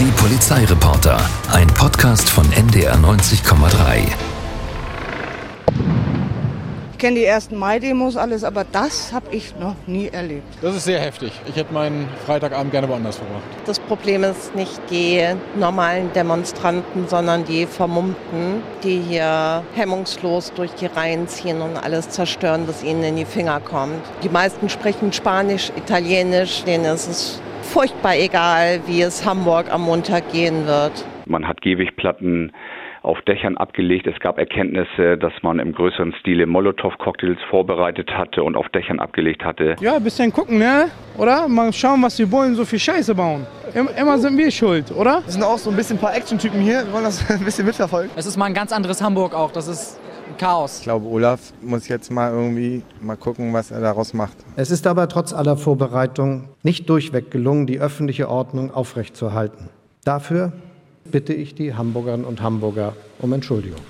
Die Polizeireporter, ein Podcast von NDR 90,3. Ich kenne die ersten Mai-Demos alles, aber das habe ich noch nie erlebt. Das ist sehr heftig. Ich hätte meinen Freitagabend gerne woanders verbracht. Das Problem ist nicht die normalen Demonstranten, sondern die Vermummten, die hier hemmungslos durch die Reihen ziehen und alles zerstören, was ihnen in die Finger kommt. Die meisten sprechen Spanisch, Italienisch, denen ist es furchtbar egal, wie es Hamburg am Montag gehen wird. Man hat Gehwegplatten auf Dächern abgelegt. Es gab Erkenntnisse, dass man im größeren Stile Molotow-Cocktails vorbereitet hatte und auf Dächern abgelegt hatte. Ja, ein bisschen gucken, ne? Oder? Mal schauen, was die Bullen so viel Scheiße bauen. Immer sind wir schuld, oder? Wir sind auch so ein bisschen ein paar Action-Typen hier. Wir wollen das ein bisschen mitverfolgen. Es ist mal ein ganz anderes Hamburg auch. Das ist Chaos. Ich glaube, Olaf muss jetzt mal irgendwie mal gucken, was er daraus macht. Es ist aber trotz aller Vorbereitung nicht durchweg gelungen, die öffentliche Ordnung aufrechtzuerhalten. Dafür bitte ich die Hamburgerinnen und Hamburger um Entschuldigung.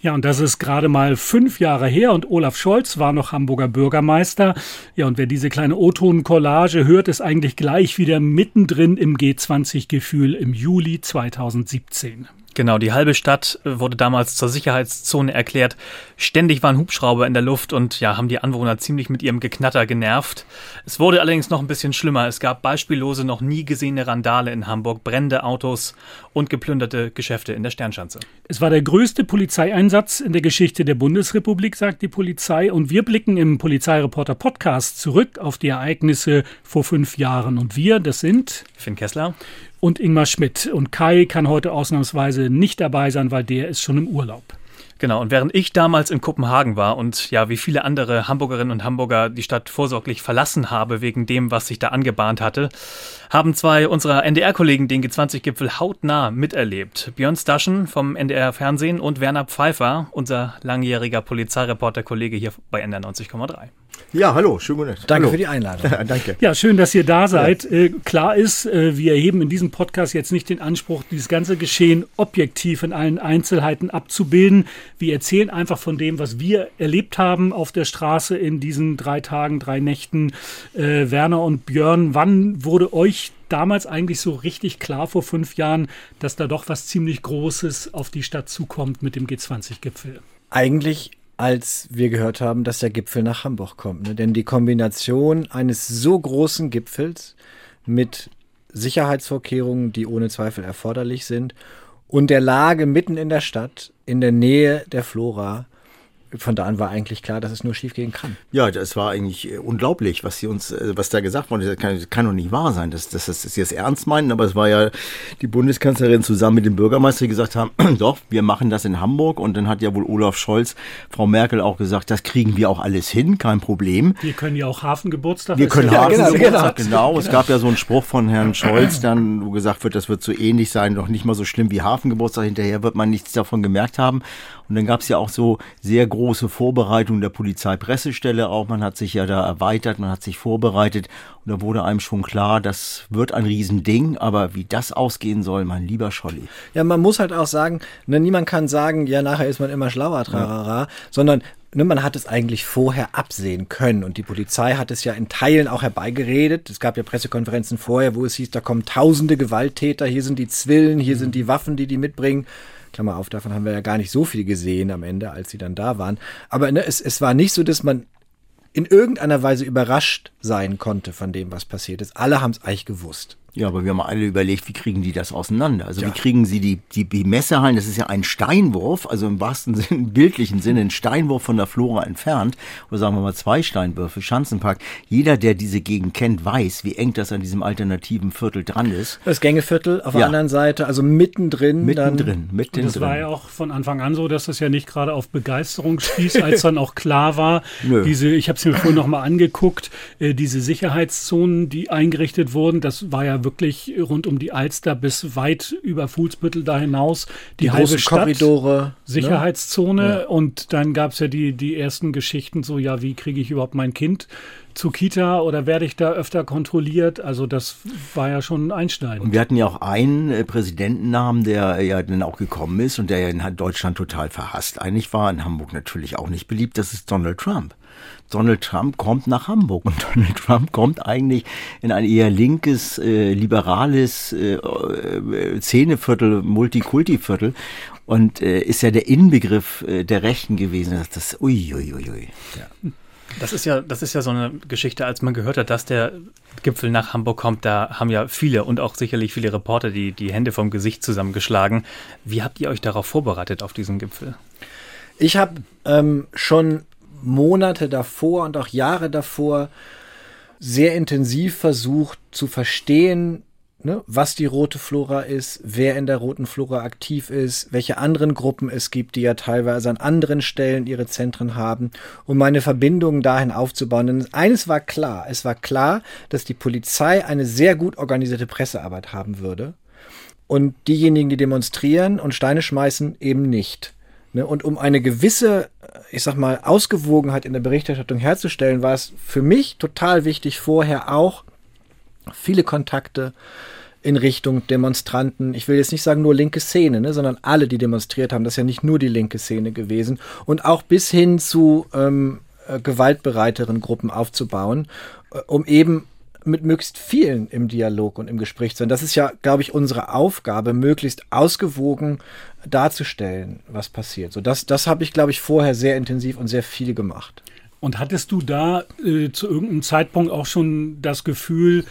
Ja, und das ist gerade mal fünf Jahre her und Olaf Scholz war noch Hamburger Bürgermeister. Ja, und wer diese kleine O-Ton-Collage hört, ist eigentlich gleich wieder mittendrin im G20-Gefühl im Juli 2017. Genau, die halbe Stadt wurde damals zur Sicherheitszone erklärt. Ständig waren Hubschrauber in der Luft und ja, haben die Anwohner ziemlich mit ihrem Geknatter genervt. Es wurde allerdings noch ein bisschen schlimmer. Es gab beispiellose, noch nie gesehene Randale in Hamburg, brennende Autos und geplünderte Geschäfte in der Sternschanze. Es war der größte Polizeieinsatz in der Geschichte der Bundesrepublik, sagt die Polizei. Und wir blicken im Polizeireporter Podcast zurück auf die Ereignisse vor fünf Jahren. Und wir, das sind Finn Kessler und Ingmar Schmidt. Und Kai kann heute ausnahmsweise nicht dabei sein, weil der ist schon im Urlaub. Genau, und während ich damals in Kopenhagen war und ja, wie viele andere Hamburgerinnen und Hamburger die Stadt vorsorglich verlassen habe wegen dem, was sich da angebahnt hatte, haben zwei unserer NDR-Kollegen den G20-Gipfel hautnah miterlebt. Björn Staschen vom NDR Fernsehen und Werner Pfeiffer, unser langjähriger Polizeireporter-Kollege hier bei NDR 90,3. Ja, hallo, schönen guten Tag. Danke hallo. für die Einladung. Danke. Ja, schön, dass ihr da seid. Ja. Äh, klar ist, äh, wir erheben in diesem Podcast jetzt nicht den Anspruch, dieses ganze Geschehen objektiv in allen Einzelheiten abzubilden. Wir erzählen einfach von dem, was wir erlebt haben auf der Straße in diesen drei Tagen, drei Nächten. Äh, Werner und Björn, wann wurde euch damals eigentlich so richtig klar vor fünf Jahren, dass da doch was ziemlich Großes auf die Stadt zukommt mit dem G20-Gipfel? Eigentlich als wir gehört haben, dass der Gipfel nach Hamburg kommt. Ne? Denn die Kombination eines so großen Gipfels mit Sicherheitsvorkehrungen, die ohne Zweifel erforderlich sind, und der Lage mitten in der Stadt, in der Nähe der Flora, von da an war eigentlich klar, dass es nur schiefgehen kann. Ja, das war eigentlich äh, unglaublich, was sie uns, äh, was da gesagt wurde. Das kann, das kann doch nicht wahr sein, dass, dass, dass sie das ernst meinen. Aber es war ja die Bundeskanzlerin zusammen mit dem Bürgermeister, die gesagt haben, doch, wir machen das in Hamburg. Und dann hat ja wohl Olaf Scholz, Frau Merkel auch gesagt, das kriegen wir auch alles hin, kein Problem. Wir können ja auch Hafengeburtstag. Wir können ja, Hafengeburtstag, genau, genau. genau. Es gab ja so einen Spruch von Herrn Scholz, dann, wo gesagt wird, das wird so ähnlich sein, doch nicht mal so schlimm wie Hafengeburtstag. Hinterher wird man nichts davon gemerkt haben. Und dann gab es ja auch so sehr große Vorbereitungen der Polizeipressestelle auch. Man hat sich ja da erweitert, man hat sich vorbereitet und da wurde einem schon klar, das wird ein Riesending, aber wie das ausgehen soll, mein lieber Scholli. Ja, man muss halt auch sagen, ne, niemand kann sagen, ja, nachher ist man immer schlauer, trarara, ja. sondern ne, man hat es eigentlich vorher absehen können und die Polizei hat es ja in Teilen auch herbeigeredet. Es gab ja Pressekonferenzen vorher, wo es hieß, da kommen tausende Gewalttäter, hier sind die Zwillen, hier mhm. sind die Waffen, die die mitbringen. Klammer auf, davon haben wir ja gar nicht so viel gesehen am Ende, als sie dann da waren. Aber ne, es, es war nicht so, dass man in irgendeiner Weise überrascht sein konnte von dem, was passiert ist. Alle haben es eigentlich gewusst. Ja, aber wir haben alle überlegt, wie kriegen die das auseinander? Also ja. wie kriegen sie die, die, die Messehallen, das ist ja ein Steinwurf, also im wahrsten Sinne, im bildlichen Sinne, ein Steinwurf von der Flora entfernt, oder sagen wir mal zwei Steinwürfe, Schanzenpark. Jeder, der diese Gegend kennt, weiß, wie eng das an diesem alternativen Viertel dran ist. Das Gängeviertel auf ja. der anderen Seite, also mittendrin. Mittendrin, mittendrin. Das war ja auch von Anfang an so, dass das ja nicht gerade auf Begeisterung stieß, als dann auch klar war, Nö. diese, ich habe es mir vorhin nochmal angeguckt, äh, diese Sicherheitszonen, die eingerichtet wurden, das war ja wirklich rund um die Alster bis weit über Fuhlsbüttel da hinaus die, die halbe Stadt, Korridore, ne? Sicherheitszone ne? ja. und dann gab es ja die, die ersten Geschichten so, ja, wie kriege ich überhaupt mein Kind zur Kita oder werde ich da öfter kontrolliert? Also das war ja schon einschneidend. Und wir hatten ja auch einen äh, Präsidentennamen, der ja dann auch gekommen ist und der ja in Deutschland total verhasst eigentlich war, in Hamburg natürlich auch nicht beliebt, das ist Donald Trump. Donald Trump kommt nach Hamburg und Donald Trump kommt eigentlich in ein eher linkes, äh, liberales äh, äh, Szeneviertel, Multikulti-Viertel und äh, ist ja der Inbegriff äh, der Rechten gewesen. Das, das uiuiui. Ui, ui. Ja. Das ist ja, das ist ja so eine Geschichte, als man gehört hat, dass der Gipfel nach Hamburg kommt, da haben ja viele und auch sicherlich viele Reporter die, die Hände vom Gesicht zusammengeschlagen. Wie habt ihr euch darauf vorbereitet, auf diesen Gipfel? Ich habe ähm, schon Monate davor und auch Jahre davor sehr intensiv versucht zu verstehen, ne, was die rote Flora ist, wer in der roten Flora aktiv ist, welche anderen Gruppen es gibt, die ja teilweise an anderen Stellen ihre Zentren haben, um meine Verbindungen dahin aufzubauen. Denn eines war klar, es war klar, dass die Polizei eine sehr gut organisierte Pressearbeit haben würde und diejenigen, die demonstrieren und Steine schmeißen, eben nicht. Ne, und um eine gewisse, ich sag mal, Ausgewogenheit in der Berichterstattung herzustellen, war es für mich total wichtig, vorher auch viele Kontakte in Richtung Demonstranten. Ich will jetzt nicht sagen nur linke Szene, ne, sondern alle, die demonstriert haben. Das ist ja nicht nur die linke Szene gewesen. Und auch bis hin zu ähm, äh, gewaltbereiteren Gruppen aufzubauen, äh, um eben mit möglichst vielen im Dialog und im Gespräch zu sein. Das ist ja, glaube ich, unsere Aufgabe, möglichst ausgewogen darzustellen, was passiert. So das, das habe ich, glaube ich, vorher sehr intensiv und sehr viel gemacht. Und hattest du da äh, zu irgendeinem Zeitpunkt auch schon das Gefühl,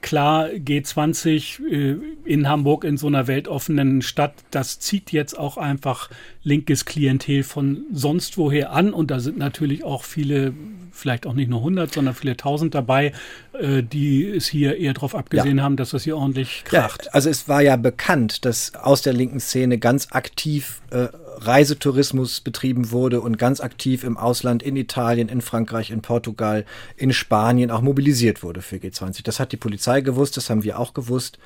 klar, G20 äh, in Hamburg in so einer weltoffenen Stadt, das zieht jetzt auch einfach linkes Klientel von sonst woher an. Und da sind natürlich auch viele, vielleicht auch nicht nur 100, sondern viele Tausend dabei, äh, die es hier eher darauf abgesehen ja. haben, dass das hier ordentlich kracht. Ja, also es war ja bekannt, dass aus der linken Szene ganz aktiv äh, Reisetourismus betrieben wurde und ganz aktiv im Ausland, in Italien, in Frankreich, in Portugal, in Spanien auch mobilisiert wurde für G20. Das hat die Polizei gewusst, das haben wir auch gewusst.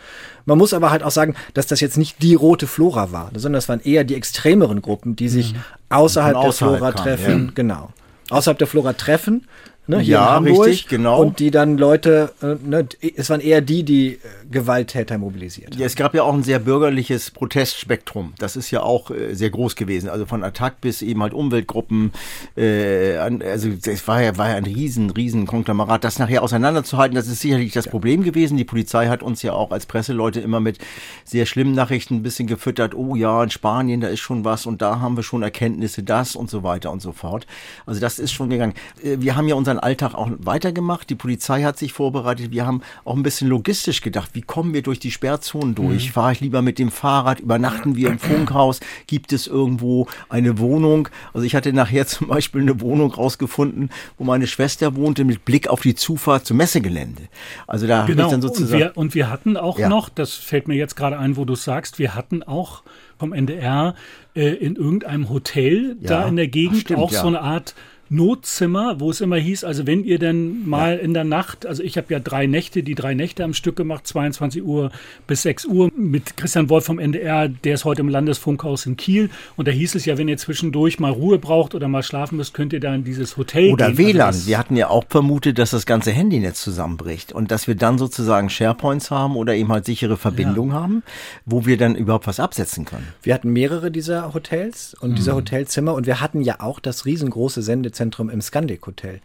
Man muss aber halt auch sagen, dass das jetzt nicht die rote Flora war, sondern das waren eher die extremeren Gruppen, die sich mhm. außerhalb, außerhalb, der Flora kam, treffen, ja. genau. Außerhalb der Flora treffen ne, hier ja, in Hamburg. Richtig, genau. Und die dann Leute, äh, ne, es waren eher die, die äh, Gewalttäter mobilisiert. Ja, es gab ja auch ein sehr bürgerliches Protestspektrum. Das ist ja auch äh, sehr groß gewesen. Also von Attac bis eben halt Umweltgruppen. Äh, also es war ja, war ja ein riesen, riesen Konglomeraat. Das nachher auseinanderzuhalten, das ist sicherlich das ja. Problem gewesen. Die Polizei hat uns ja auch als Presseleute immer mit sehr schlimmen Nachrichten ein bisschen gefüttert. Oh ja, in Spanien, da ist schon was und da haben wir schon Erkenntnisse, das und so weiter und so fort. Also das ist schon gegangen. Äh, wir haben ja unseren Alltag auch weitergemacht. Die Polizei hat sich vorbereitet. Wir haben auch ein bisschen logistisch gedacht. Wie kommen wir durch die Sperrzonen durch? Mhm. Fahre ich lieber mit dem Fahrrad? Übernachten wir im Funkhaus? Gibt es irgendwo eine Wohnung? Also ich hatte nachher zum Beispiel eine Wohnung rausgefunden, wo meine Schwester wohnte mit Blick auf die Zufahrt zum Messegelände. Also da genau. ich dann sozusagen. Und wir, und wir hatten auch ja. noch, das fällt mir jetzt gerade ein, wo du sagst, wir hatten auch vom NDR äh, in irgendeinem Hotel ja. da in der Gegend Ach, stimmt, auch ja. so eine Art Notzimmer, wo es immer hieß, also wenn ihr denn mal ja. in der Nacht, also ich habe ja drei Nächte, die drei Nächte am Stück gemacht, 22 Uhr bis 6 Uhr mit Christian Wolf vom NDR, der ist heute im Landesfunkhaus in Kiel und da hieß es ja, wenn ihr zwischendurch mal Ruhe braucht oder mal schlafen müsst, könnt ihr da in dieses Hotel oder gehen. WLAN. Also wir hatten ja auch vermutet, dass das ganze Handynetz zusammenbricht und dass wir dann sozusagen SharePoints haben oder eben halt sichere Verbindungen ja. haben, wo wir dann überhaupt was absetzen können. Wir hatten mehrere dieser Hotels und mhm. dieser Hotelzimmer und wir hatten ja auch das riesengroße Sendezentrum Einkaufszentrum im Scandic Hotel.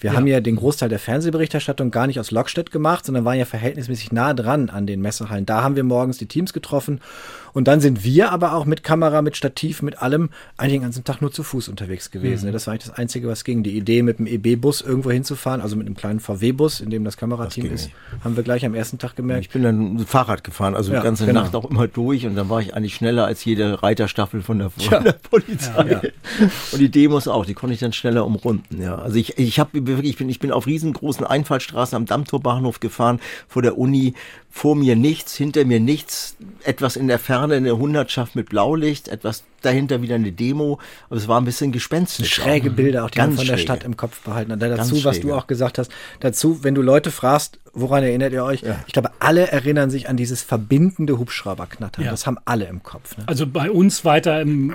Wir ja. haben ja den Großteil der Fernsehberichterstattung gar nicht aus Lockstedt gemacht, sondern waren ja verhältnismäßig nah dran an den Messehallen. Da haben wir morgens die Teams getroffen und dann sind wir aber auch mit Kamera, mit Stativ, mit allem eigentlich den ganzen Tag nur zu Fuß unterwegs gewesen. Mhm. Das war eigentlich das Einzige, was ging. Die Idee, mit dem EB-Bus irgendwo hinzufahren, also mit einem kleinen VW-Bus, in dem das Kamerateam das ist, haben wir gleich am ersten Tag gemerkt. Ich bin dann Fahrrad gefahren, also ja, die ganze genau. Nacht auch immer durch und dann war ich eigentlich schneller als jede Reiterstaffel von der, von der Polizei. Ja, und die Demos auch, die konnte ich dann schneller umrunden. Ja, also ich, ich habe wirklich, ich bin, ich bin auf riesengroßen Einfallstraßen am Dammtorbahnhof gefahren vor der Uni, vor mir nichts, hinter mir nichts, etwas in der Ferne, eine Hundertschaft mit Blaulicht, etwas dahinter wieder eine Demo, aber es war ein bisschen gespenstisch. Schräge Bilder, auch die Ganz man von der Stadt im Kopf behalten hat. Dazu, was du auch gesagt hast, dazu, wenn du Leute fragst, woran erinnert ihr euch? Ja. Ich glaube, alle erinnern sich an dieses verbindende Hubschrauberknattern. Ja. Das haben alle im Kopf. Ne? Also bei uns weiter im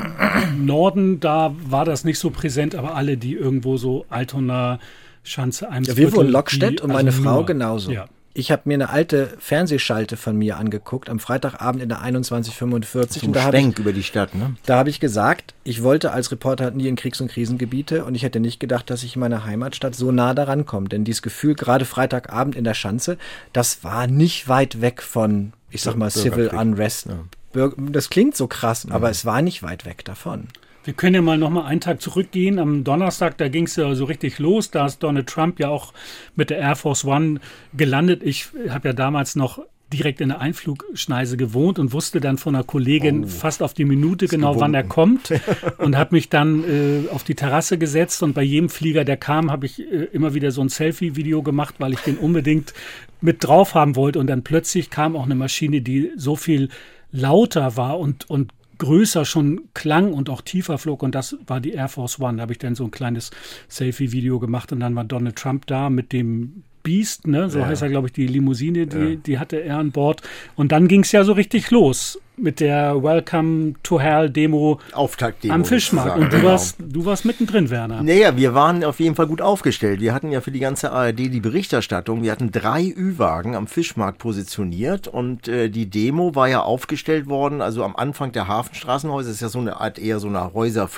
Norden, da war das nicht so präsent, aber alle, die irgendwo so Altona, Schanze Eimsbüttel. Ja, wir wohnen Lockstedt und meine also Frau nur, genauso. Ja. Ich habe mir eine alte Fernsehschalte von mir angeguckt am Freitagabend in der 2145. Zum und da Schwenk ich, über die Stadt, ne? Da habe ich gesagt, ich wollte als Reporter nie in Kriegs- und Krisengebiete und ich hätte nicht gedacht, dass ich in meiner Heimatstadt so nah daran komme. Denn dieses Gefühl, gerade Freitagabend in der Schanze, das war nicht weit weg von, ich sag mal, Civil Unrest. Ja. Das klingt so krass, aber es war nicht weit weg davon. Wir können ja mal noch mal einen Tag zurückgehen. Am Donnerstag, da ging es ja so richtig los. Da ist Donald Trump ja auch mit der Air Force One gelandet. Ich habe ja damals noch direkt in der Einflugschneise gewohnt und wusste dann von einer Kollegin oh, fast auf die Minute genau, gewunken. wann er kommt und habe mich dann äh, auf die Terrasse gesetzt und bei jedem Flieger, der kam, habe ich äh, immer wieder so ein Selfie-Video gemacht, weil ich den unbedingt mit drauf haben wollte und dann plötzlich kam auch eine Maschine, die so viel lauter war und, und größer schon klang und auch tiefer flog und das war die Air Force One. Da habe ich dann so ein kleines Selfie-Video gemacht und dann war Donald Trump da mit dem Beast, ne? so ja. heißt er, glaube ich, die Limousine, die, ja. die hatte er an Bord. Und dann ging es ja so richtig los mit der Welcome to Hell Demo Auftaktdemo am Fischmarkt. Und du genau. warst, du warst mittendrin, Werner. Naja, wir waren auf jeden Fall gut aufgestellt. Wir hatten ja für die ganze ARD die Berichterstattung. Wir hatten drei Ü-Wagen am Fischmarkt positioniert und äh, die Demo war ja aufgestellt worden. Also am Anfang der Hafenstraßenhäuser ist ja so eine Art eher so eine Häuser,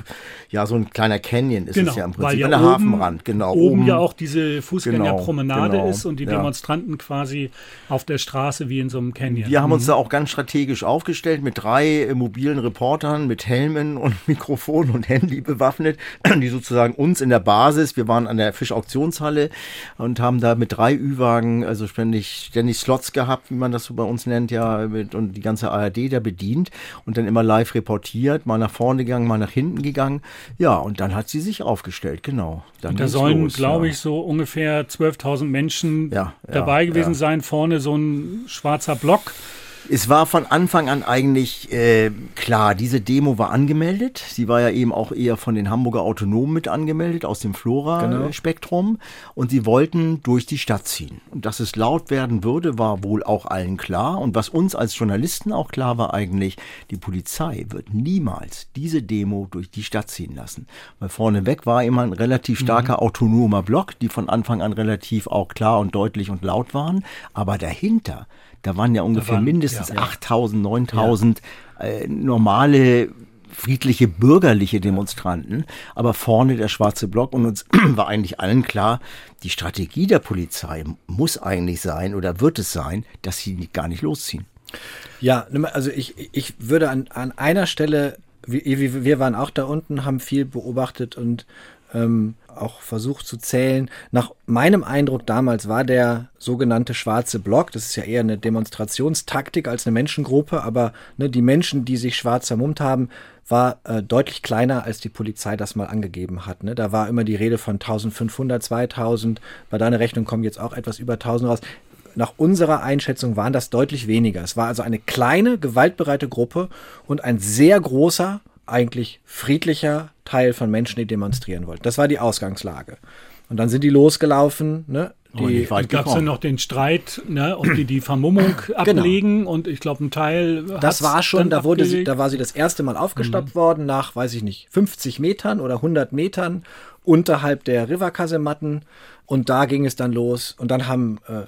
ja so ein kleiner Canyon ist genau, es ja im Prinzip. Ja an der oben, Hafenrand, genau. Oben, oben ja auch diese Fußgängerpromenade genau, genau, ist und die Demonstranten ja. quasi auf der Straße wie in so einem Canyon. Wir haben uns mhm. da auch ganz strategisch aufgestellt aufgestellt mit drei äh, mobilen Reportern mit Helmen und Mikrofon und Handy bewaffnet, die sozusagen uns in der Basis, wir waren an der Fischauktionshalle und haben da mit drei Ü-Wagen, also ständig, ständig Slots gehabt, wie man das so bei uns nennt, ja, mit, und die ganze ARD da bedient und dann immer live reportiert, mal nach vorne gegangen, mal nach hinten gegangen. Ja, und dann hat sie sich aufgestellt, genau. Dann und da sollen, glaube ja. ich, so ungefähr 12.000 Menschen ja, dabei ja, gewesen sein. Vorne so ein schwarzer Block es war von Anfang an eigentlich äh, klar, diese Demo war angemeldet. Sie war ja eben auch eher von den Hamburger Autonomen mit angemeldet, aus dem Flora-Spektrum. Genau. Und sie wollten durch die Stadt ziehen. Und dass es laut werden würde, war wohl auch allen klar. Und was uns als Journalisten auch klar war eigentlich, die Polizei wird niemals diese Demo durch die Stadt ziehen lassen. Weil vorneweg war immer ein relativ starker mhm. autonomer Block, die von Anfang an relativ auch klar und deutlich und laut waren. Aber dahinter da waren ja ungefähr waren, mindestens ja, 8000, 9000 ja. äh, normale friedliche bürgerliche Demonstranten, aber vorne der schwarze Block und uns war eigentlich allen klar, die Strategie der Polizei muss eigentlich sein oder wird es sein, dass sie gar nicht losziehen. Ja, also ich, ich würde an, an einer Stelle, wir, wir waren auch da unten, haben viel beobachtet und ähm, auch versucht zu zählen. Nach meinem Eindruck damals war der sogenannte schwarze Block, das ist ja eher eine Demonstrationstaktik als eine Menschengruppe, aber ne, die Menschen, die sich schwarz vermummt haben, war äh, deutlich kleiner, als die Polizei das mal angegeben hat. Ne? Da war immer die Rede von 1500, 2000. Bei deiner Rechnung kommen jetzt auch etwas über 1000 raus. Nach unserer Einschätzung waren das deutlich weniger. Es war also eine kleine, gewaltbereite Gruppe und ein sehr großer, eigentlich friedlicher Teil von Menschen, die demonstrieren wollten. Das war die Ausgangslage. Und dann sind die losgelaufen, ne? Die gab es ja noch den Streit, ne, ob die die Vermummung genau. ablegen genau. und ich glaube ein Teil. Das war schon, da wurde sie, da war sie das erste Mal aufgestoppt mhm. worden nach, weiß ich nicht, 50 Metern oder 100 Metern unterhalb der Riverkasematten und da ging es dann los und dann haben äh,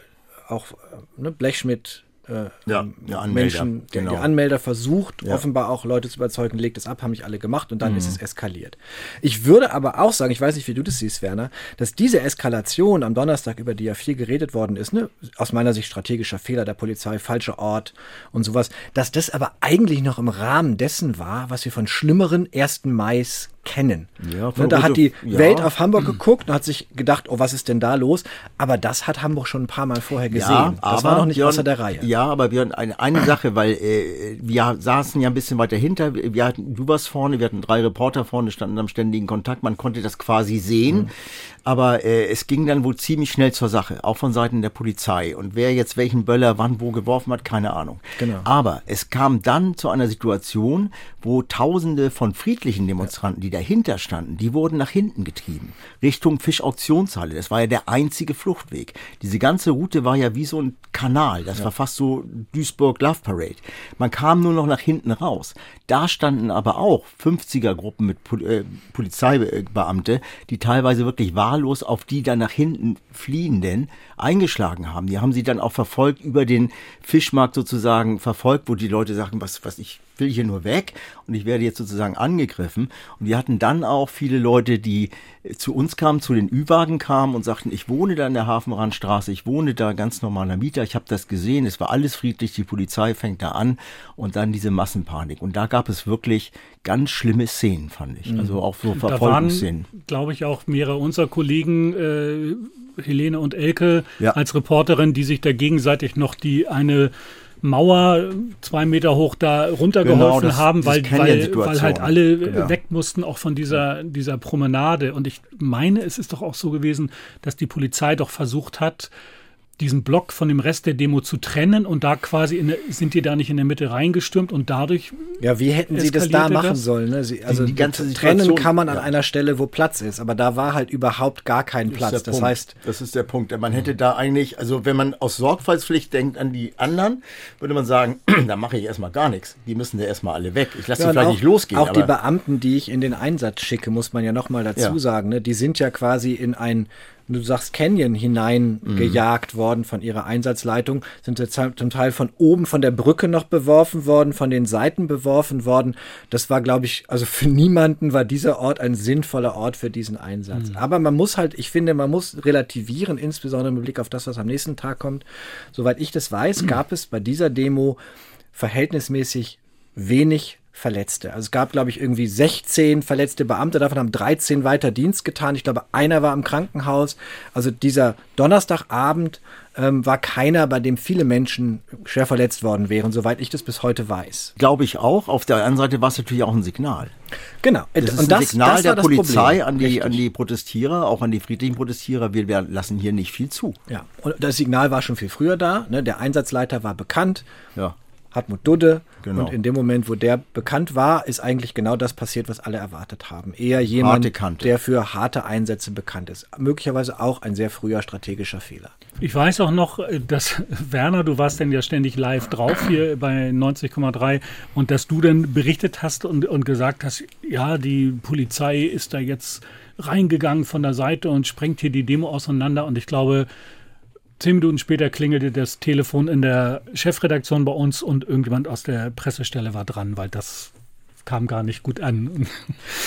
auch äh, ne, Blechschmidt äh, ja, ja, Anmelder, Menschen, der, genau. der Anmelder versucht, ja. offenbar auch Leute zu überzeugen, legt es ab, haben nicht alle gemacht und dann mhm. ist es eskaliert. Ich würde aber auch sagen, ich weiß nicht, wie du das siehst, Werner, dass diese Eskalation am Donnerstag, über die ja viel geredet worden ist, ne, aus meiner Sicht strategischer Fehler der Polizei, falscher Ort und sowas, dass das aber eigentlich noch im Rahmen dessen war, was wir von schlimmeren 1. Mais kennen. Ja, ne, da hat die ja. Welt auf Hamburg geguckt und hat sich gedacht, oh, was ist denn da los? Aber das hat Hamburg schon ein paar Mal vorher gesehen. Ja, das war noch nicht Björn, außer der Reihe. Ja, aber wir eine, eine Sache, weil äh, wir saßen ja ein bisschen weiter hinter. Wir hatten, du warst vorne, wir hatten drei Reporter vorne, standen am ständigen Kontakt. Man konnte das quasi sehen. Mhm. Aber äh, es ging dann wohl ziemlich schnell zur Sache, auch von Seiten der Polizei. Und wer jetzt welchen Böller wann wo geworfen hat, keine Ahnung. Genau. Aber es kam dann zu einer Situation, wo Tausende von friedlichen Demonstranten, die dahinter standen, die wurden nach hinten getrieben, Richtung Fischauktionshalle. Das war ja der einzige Fluchtweg. Diese ganze Route war ja wie so ein Kanal. Das ja. war fast so Duisburg Love Parade. Man kam nur noch nach hinten raus. Da standen aber auch 50er-Gruppen mit Pol äh, Polizeibeamte, die teilweise wirklich wahllos auf die dann nach hinten Fliehenden eingeschlagen haben. Die haben sie dann auch verfolgt über den Fischmarkt sozusagen verfolgt, wo die Leute sagen, was, was ich will hier nur weg und ich werde jetzt sozusagen angegriffen. Und wir hatten dann auch viele Leute, die zu uns kamen, zu den Ü-Wagen kamen und sagten, ich wohne da in der Hafenrandstraße, ich wohne da ganz normaler Mieter, ich habe das gesehen, es war alles friedlich, die Polizei fängt da an und dann diese Massenpanik. Und da gab es wirklich ganz schlimme Szenen, fand ich. Also auch so Verfolgungsszenen. glaube ich, auch mehrere unserer Kollegen, äh, Helene und Elke, ja. als Reporterin, die sich da gegenseitig noch die eine Mauer zwei Meter hoch da runtergeholfen genau, haben, weil, weil, weil halt alle genau. weg mussten, auch von dieser, dieser Promenade. Und ich meine, es ist doch auch so gewesen, dass die Polizei doch versucht hat, diesen Block von dem Rest der Demo zu trennen und da quasi in der, sind die da nicht in der Mitte reingestürmt und dadurch. Ja, wie hätten sie das da machen das? sollen? Ne? Sie, also die, die ganze trennen kann man an einer Stelle, wo Platz ist, aber da war halt überhaupt gar kein Platz. Das Punkt. heißt, das ist der Punkt. Man hätte da eigentlich, also wenn man aus Sorgfaltspflicht denkt an die anderen, würde man sagen, da mache ich erstmal gar nichts. Die müssen ja erstmal alle weg. Ich lasse ja, sie vielleicht auch, nicht losgehen. Auch die Beamten, die ich in den Einsatz schicke, muss man ja nochmal dazu ja. sagen, ne? die sind ja quasi in ein du sagst Canyon hineingejagt mhm. worden von ihrer Einsatzleitung, sind jetzt zum Teil von oben von der Brücke noch beworfen worden, von den Seiten beworfen worden. Das war, glaube ich, also für niemanden war dieser Ort ein sinnvoller Ort für diesen Einsatz. Mhm. Aber man muss halt, ich finde, man muss relativieren, insbesondere mit Blick auf das, was am nächsten Tag kommt. Soweit ich das weiß, gab es bei dieser Demo verhältnismäßig wenig Verletzte. Also es gab, glaube ich, irgendwie 16 verletzte Beamte, davon haben 13 weiter Dienst getan. Ich glaube, einer war im Krankenhaus. Also dieser Donnerstagabend ähm, war keiner, bei dem viele Menschen schwer verletzt worden wären, soweit ich das bis heute weiß. Glaube ich auch. Auf der anderen Seite war es natürlich auch ein Signal. Genau. Das ist und ein das, Signal das der Polizei an die, an die Protestierer, auch an die friedlichen Protestierer. Wir, wir lassen hier nicht viel zu. Ja, und das Signal war schon viel früher da. Ne? Der Einsatzleiter war bekannt. Ja. Hartmut Dudde. Genau. Und in dem Moment, wo der bekannt war, ist eigentlich genau das passiert, was alle erwartet haben. Eher jemand, der für harte Einsätze bekannt ist. Möglicherweise auch ein sehr früher strategischer Fehler. Ich weiß auch noch, dass Werner, du warst denn ja ständig live drauf hier bei 90,3 und dass du dann berichtet hast und, und gesagt hast, ja, die Polizei ist da jetzt reingegangen von der Seite und sprengt hier die Demo auseinander. Und ich glaube, Zehn Minuten später klingelte das Telefon in der Chefredaktion bei uns und irgendjemand aus der Pressestelle war dran, weil das kam gar nicht gut an.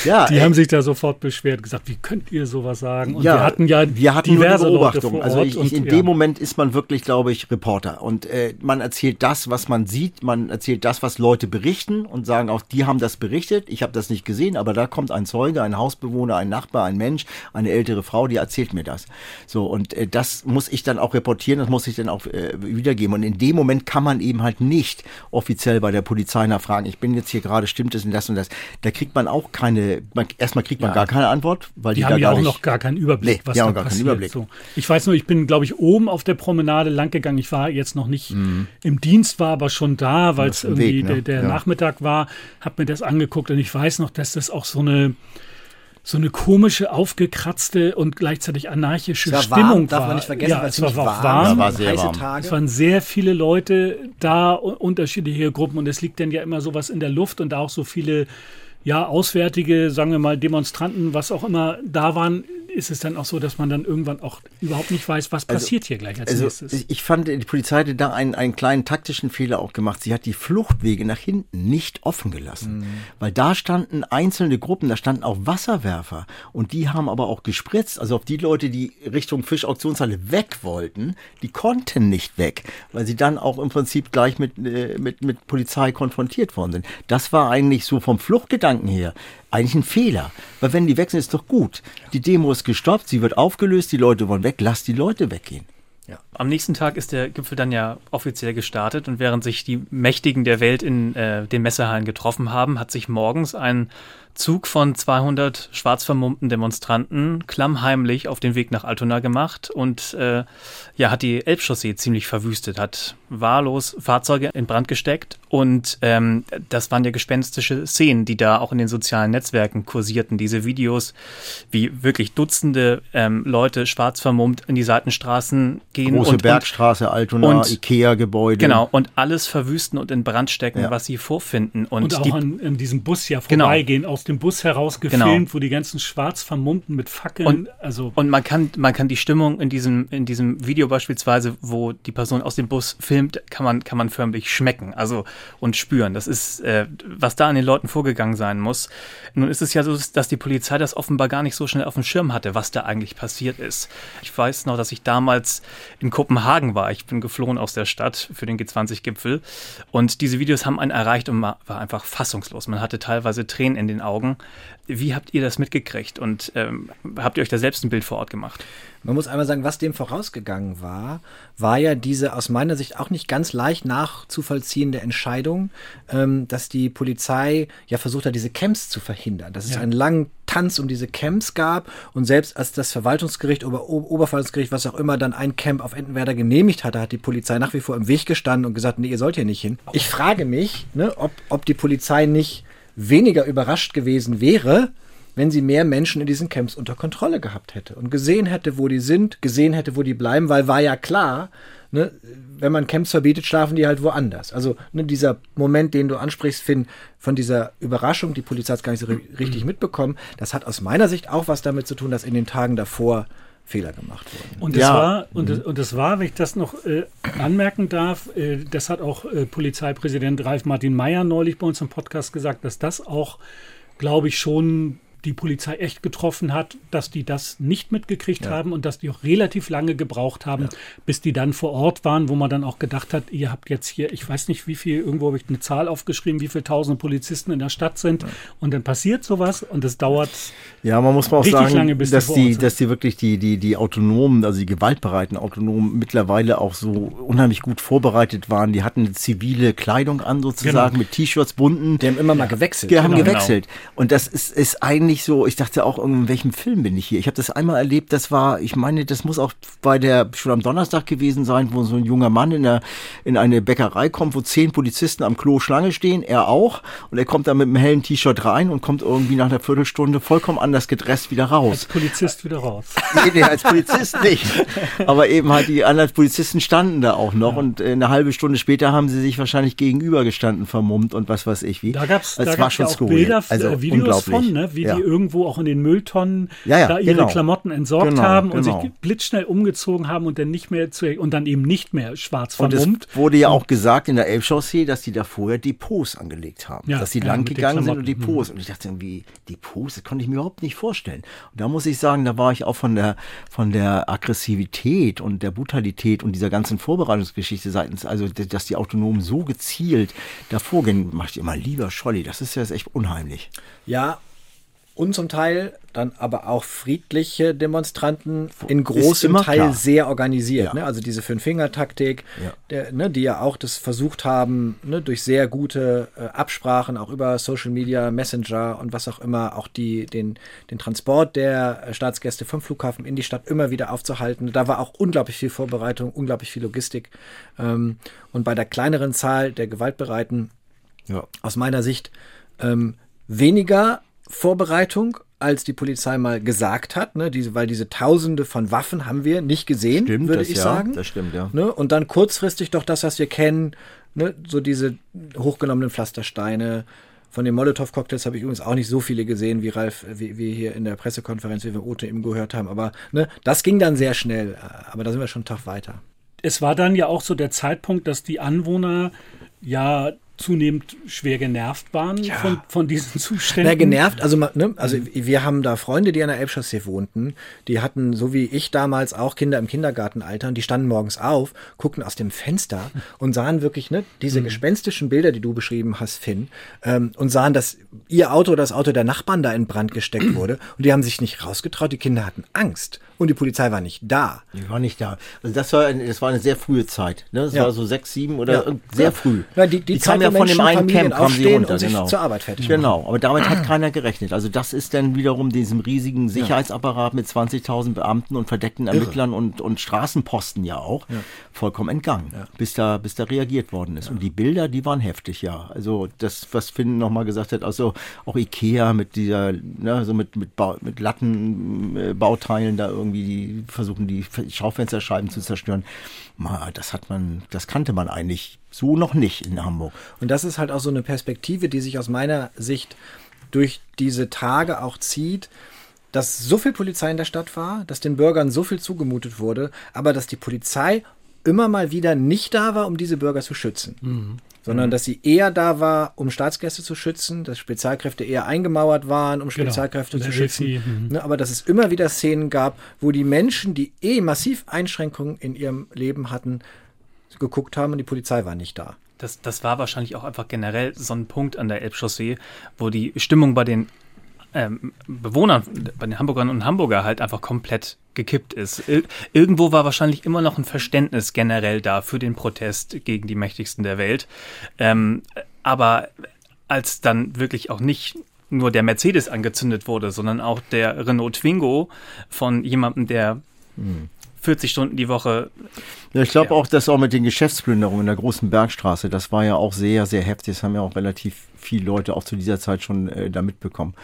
Ja, die ey. haben sich da sofort beschwert, gesagt, wie könnt ihr sowas sagen? Und ja, wir hatten ja wir hatten diverse Beobachtungen. Also ich, ich, in und, dem ja. Moment ist man wirklich, glaube ich, Reporter und äh, man erzählt das, was man sieht, man erzählt das, was Leute berichten und sagen auch, die haben das berichtet. Ich habe das nicht gesehen, aber da kommt ein Zeuge, ein Hausbewohner, ein Nachbar, ein Mensch, eine ältere Frau, die erzählt mir das. So und äh, das muss ich dann auch reportieren, das muss ich dann auch äh, wiedergeben. Und in dem Moment kann man eben halt nicht offiziell bei der Polizei nachfragen. Ich bin jetzt hier gerade, stimmt es? Und das und das. Da kriegt man auch keine, man, erstmal kriegt man ja. gar keine Antwort, weil die, die haben ja auch nicht, noch gar keinen Überblick, nee, was da gar passiert. Überblick. So. Ich weiß nur, ich bin, glaube ich, oben auf der Promenade lang gegangen. Ich war jetzt noch nicht mhm. im Dienst, war aber schon da, weil es irgendwie Weg, ne? der, der ja. Nachmittag war, habe mir das angeguckt und ich weiß noch, dass das auch so eine so eine komische, aufgekratzte und gleichzeitig anarchische war Stimmung warm, darf man nicht vergessen, ja, es war, war warm. Ja, war sehr warm. Tage. Es waren sehr viele Leute da, unterschiedliche Gruppen und es liegt dann ja immer sowas in der Luft und da auch so viele ja, auswärtige, sagen wir mal, Demonstranten, was auch immer da waren, ist es dann auch so, dass man dann irgendwann auch überhaupt nicht weiß, was also, passiert hier gleich als also nächstes. Ich fand, die Polizei hatte da einen, einen kleinen taktischen Fehler auch gemacht. Sie hat die Fluchtwege nach hinten nicht offen gelassen. Mhm. Weil da standen einzelne Gruppen, da standen auch Wasserwerfer und die haben aber auch gespritzt. Also auf die Leute, die Richtung Fischauktionshalle weg wollten, die konnten nicht weg, weil sie dann auch im Prinzip gleich mit, äh, mit, mit Polizei konfrontiert worden sind. Das war eigentlich so vom Fluchtgedanken her eigentlich ein Fehler. Weil wenn die weg sind, ist doch gut. Die Demo ist gestoppt, sie wird aufgelöst, die Leute wollen weg, lass die Leute weggehen. Ja. Am nächsten Tag ist der Gipfel dann ja offiziell gestartet und während sich die Mächtigen der Welt in äh, den Messehallen getroffen haben, hat sich morgens ein Zug von 200 schwarz vermummten Demonstranten klammheimlich auf den Weg nach Altona gemacht und äh, ja, hat die Elbchaussee ziemlich verwüstet, hat wahllos Fahrzeuge in Brand gesteckt und ähm, das waren ja gespenstische Szenen, die da auch in den sozialen Netzwerken kursierten. Diese Videos, wie wirklich Dutzende ähm, Leute schwarz vermummt in die Seitenstraßen gehen. Große und, Bergstraße, Altona, Ikea-Gebäude. Genau, und alles verwüsten und in Brand stecken, ja. was sie vorfinden. Und, und auch die, an, an, diesem Bus ja genau. vorbeigehen, genau. aus dem Bus heraus gefilmt, genau. wo die ganzen schwarz vermummten mit Fackeln. Und, also und man kann, man kann die Stimmung in diesem, in diesem Video beispielsweise, wo die Person aus dem Bus filmt, kann man, kann man förmlich schmecken, also und spüren. Das ist, äh, was da an den Leuten vorgegangen sein muss. Nun ist es ja so, dass die Polizei das offenbar gar nicht so schnell auf dem Schirm hatte, was da eigentlich passiert ist. Ich weiß noch, dass ich damals in Kopenhagen war. Ich bin geflohen aus der Stadt für den G20-Gipfel. Und diese Videos haben einen erreicht und man war einfach fassungslos. Man hatte teilweise Tränen in den Augen. Wie habt ihr das mitgekriegt und ähm, habt ihr euch da selbst ein Bild vor Ort gemacht? Man muss einmal sagen, was dem vorausgegangen war, war ja diese aus meiner Sicht auch nicht ganz leicht nachzuvollziehende Entscheidung, ähm, dass die Polizei ja versucht hat, diese Camps zu verhindern. Dass es ja. einen langen Tanz um diese Camps gab und selbst als das Verwaltungsgericht oder Oberverwaltungsgericht, was auch immer, dann ein Camp auf Entenwerder genehmigt hatte, hat die Polizei nach wie vor im Weg gestanden und gesagt, nee, ihr sollt hier nicht hin. Ich frage mich, ne, ob, ob die Polizei nicht weniger überrascht gewesen wäre, wenn sie mehr Menschen in diesen Camps unter Kontrolle gehabt hätte und gesehen hätte, wo die sind, gesehen hätte, wo die bleiben, weil war ja klar, ne, wenn man Camps verbietet, schlafen die halt woanders. Also ne, dieser Moment, den du ansprichst, Finn, von dieser Überraschung, die Polizei hat es gar nicht so richtig mitbekommen, das hat aus meiner Sicht auch was damit zu tun, dass in den Tagen davor Fehler gemacht wurden. Und das ja. war, und, mhm. das, und das war, wenn ich das noch äh, anmerken darf, äh, das hat auch äh, Polizeipräsident Ralf Martin Meyer neulich bei uns im Podcast gesagt, dass das auch, glaube ich, schon die Polizei echt getroffen hat, dass die das nicht mitgekriegt ja. haben und dass die auch relativ lange gebraucht haben, ja. bis die dann vor Ort waren, wo man dann auch gedacht hat, ihr habt jetzt hier, ich weiß nicht wie viel, irgendwo habe ich eine Zahl aufgeschrieben, wie viele tausend Polizisten in der Stadt sind ja. und dann passiert sowas und es dauert ja, man muss mal auch sagen, lange, dass die, dass die wirklich die, die, die Autonomen, also die gewaltbereiten Autonomen mittlerweile auch so unheimlich gut vorbereitet waren. Die hatten eine zivile Kleidung an sozusagen genau. mit T-Shirts bunten. Die haben immer mal gewechselt. Die haben genau. gewechselt. Und das ist, ist eigentlich nicht so, ich dachte auch, in welchem Film bin ich hier? Ich habe das einmal erlebt, das war, ich meine, das muss auch bei der, schon am Donnerstag gewesen sein, wo so ein junger Mann in, der, in eine Bäckerei kommt, wo zehn Polizisten am Klo Schlange stehen, er auch. Und er kommt da mit einem hellen T-Shirt rein und kommt irgendwie nach einer Viertelstunde vollkommen anders gedresst wieder raus. Als Polizist wieder raus. nee, nee, als Polizist nicht. Aber eben halt die anderen Polizisten standen da auch noch ja. und äh, eine halbe Stunde später haben sie sich wahrscheinlich gegenüber gestanden, vermummt und was weiß ich wie. Da gab's, da gab's ja auch Bilder, also äh, Videos von, ne? ja. Die irgendwo auch in den Mülltonnen ja, ja, da ihre genau. Klamotten entsorgt genau, haben und genau. sich blitzschnell umgezogen haben und dann nicht mehr zu, und dann eben nicht mehr schwarz vermummt. Und es wurde ja auch gesagt in der Elbchaussee, dass die da vorher Depots angelegt haben. Ja, dass die lang gegangen sind und Depots. Mhm. Und ich dachte irgendwie, Depots, das konnte ich mir überhaupt nicht vorstellen. Und da muss ich sagen, da war ich auch von der, von der Aggressivität und der Brutalität und dieser ganzen Vorbereitungsgeschichte seitens, also dass die Autonomen so gezielt davor gehen, mache ich immer lieber Scholli, das ist ja echt unheimlich. Ja, und zum Teil dann aber auch friedliche Demonstranten in großem Teil klar. sehr organisiert. Ja. Ne? Also diese Fünf-Finger-Taktik, ja. ne, die ja auch das versucht haben, ne, durch sehr gute äh, Absprachen, auch über Social Media, Messenger und was auch immer, auch die, den, den Transport der äh, Staatsgäste vom Flughafen in die Stadt immer wieder aufzuhalten. Da war auch unglaublich viel Vorbereitung, unglaublich viel Logistik. Ähm, und bei der kleineren Zahl der Gewaltbereiten, ja. aus meiner Sicht, ähm, weniger Vorbereitung, als die Polizei mal gesagt hat, ne, diese, weil diese Tausende von Waffen haben wir nicht gesehen, stimmt, würde ich ja, sagen. Das stimmt, ja. Ne, und dann kurzfristig doch das, was wir kennen, ne, so diese hochgenommenen Pflastersteine. Von den Molotow-Cocktails habe ich übrigens auch nicht so viele gesehen, wie Ralf, wie wir hier in der Pressekonferenz, wie wir Ote eben gehört haben. Aber ne, das ging dann sehr schnell. Aber da sind wir schon einen Tag weiter. Es war dann ja auch so der Zeitpunkt, dass die Anwohner ja zunehmend schwer genervt waren ja. von, von diesen Zuständen. Na, genervt, also, ne, also wir haben da Freunde, die an der Elbchaussee wohnten, die hatten, so wie ich damals auch, Kinder im Kindergartenalter und die standen morgens auf, guckten aus dem Fenster und sahen wirklich ne, diese mhm. gespenstischen Bilder, die du beschrieben hast, Finn, ähm, und sahen, dass ihr Auto oder das Auto der Nachbarn da in Brand gesteckt wurde und die haben sich nicht rausgetraut, die Kinder hatten Angst und die Polizei war nicht da. Die war nicht da. Also das war, das war eine sehr frühe Zeit. Ne? Das ja. war so sechs, sieben oder ja. sehr früh. Ja, die, die, die Zeit, ja von dem einen Camp kamen sie runter. Genau. zur Arbeit fertig Genau, aber damit hat keiner gerechnet. Also das ist dann wiederum diesem riesigen Sicherheitsapparat mit 20.000 Beamten und verdeckten Ermittlern und, und Straßenposten ja auch vollkommen entgangen, bis, da, bis da reagiert worden ist. Und die Bilder, die waren heftig, ja. Also das, was Finn nochmal gesagt hat, also auch Ikea mit dieser, ne, so mit, mit, ba mit Lattenbauteilen da irgendwie irgendwie die versuchen, die Schaufensterscheiben zu zerstören. Das hat man, das kannte man eigentlich so noch nicht in Hamburg. Und das ist halt auch so eine Perspektive, die sich aus meiner Sicht durch diese Tage auch zieht, dass so viel Polizei in der Stadt war, dass den Bürgern so viel zugemutet wurde, aber dass die Polizei immer mal wieder nicht da war, um diese Bürger zu schützen. Mhm. Sondern mhm. dass sie eher da war, um Staatsgäste zu schützen, dass Spezialkräfte eher eingemauert waren, um genau. Spezialkräfte genau. zu schützen. Mhm. Ne, aber dass es immer wieder Szenen gab, wo die Menschen, die eh massiv Einschränkungen in ihrem Leben hatten, geguckt haben und die Polizei war nicht da. Das, das war wahrscheinlich auch einfach generell so ein Punkt an der Elbchaussee, wo die Stimmung bei den ähm, Bewohnern, bei den Hamburgern und Hamburger halt einfach komplett gekippt ist. Ir irgendwo war wahrscheinlich immer noch ein Verständnis generell da für den Protest gegen die Mächtigsten der Welt. Ähm, aber als dann wirklich auch nicht nur der Mercedes angezündet wurde, sondern auch der Renault Twingo von jemandem, der hm. 40 Stunden die Woche. Ja, ich glaube auch, dass auch mit den Geschäftsplünderungen in der großen Bergstraße, das war ja auch sehr, sehr heftig. Das haben ja auch relativ viele Leute auch zu dieser Zeit schon äh, da mitbekommen.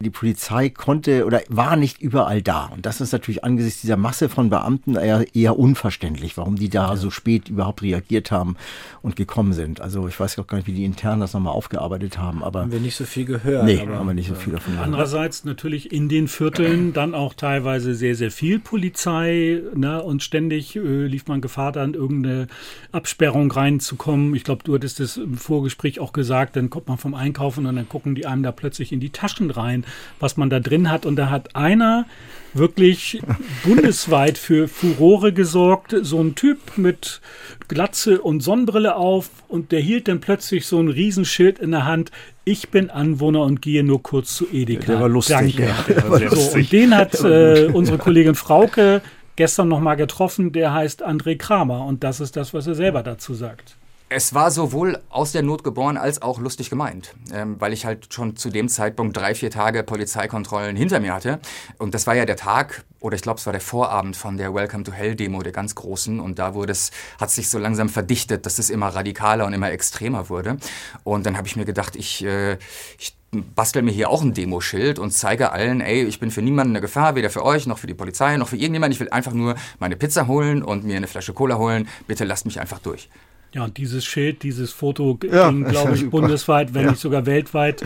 Die Polizei konnte oder war nicht überall da. Und das ist natürlich angesichts dieser Masse von Beamten eher, eher unverständlich, warum die da ja. so spät überhaupt reagiert haben und gekommen sind. Also ich weiß auch gar nicht, wie die intern das nochmal aufgearbeitet haben. Aber haben wir nicht so viel gehört. Nee, aber, haben wir nicht so viel davon gehört. Andererseits natürlich in den Vierteln dann auch teilweise sehr, sehr viel Polizei ne, und ständig äh, lief man Gefahr, dann irgendeine Absperrung reinzukommen. Ich glaube, du hattest es im Vorgespräch auch gesagt, dann kommt man vom Einkaufen und dann gucken die einem da plötzlich in die Taschen rein, was man da drin hat. Und da hat einer wirklich bundesweit für Furore gesorgt. So ein Typ mit Glatze und Sonnenbrille auf und der hielt dann plötzlich so ein Riesenschild in der Hand. Ich bin Anwohner und gehe nur kurz zu Edeka. Der war lustig. Danke. Ja, der war so, und den hat äh, unsere Kollegin Frauke gestern noch mal getroffen. Der heißt André Kramer und das ist das, was er selber dazu sagt. Es war sowohl aus der Not geboren als auch lustig gemeint, ähm, weil ich halt schon zu dem Zeitpunkt drei, vier Tage Polizeikontrollen hinter mir hatte. Und das war ja der Tag, oder ich glaube, es war der Vorabend von der Welcome to Hell Demo, der ganz großen. Und da wurde es, hat sich so langsam verdichtet, dass es immer radikaler und immer extremer wurde. Und dann habe ich mir gedacht, ich, äh, ich bastel mir hier auch ein Demoschild und zeige allen, ey, ich bin für niemanden eine Gefahr, weder für euch noch für die Polizei noch für irgendjemanden. Ich will einfach nur meine Pizza holen und mir eine Flasche Cola holen. Bitte lasst mich einfach durch. Ja, und dieses Schild, dieses Foto ja, ging, glaube ich, bundesweit, wenn ja. nicht sogar weltweit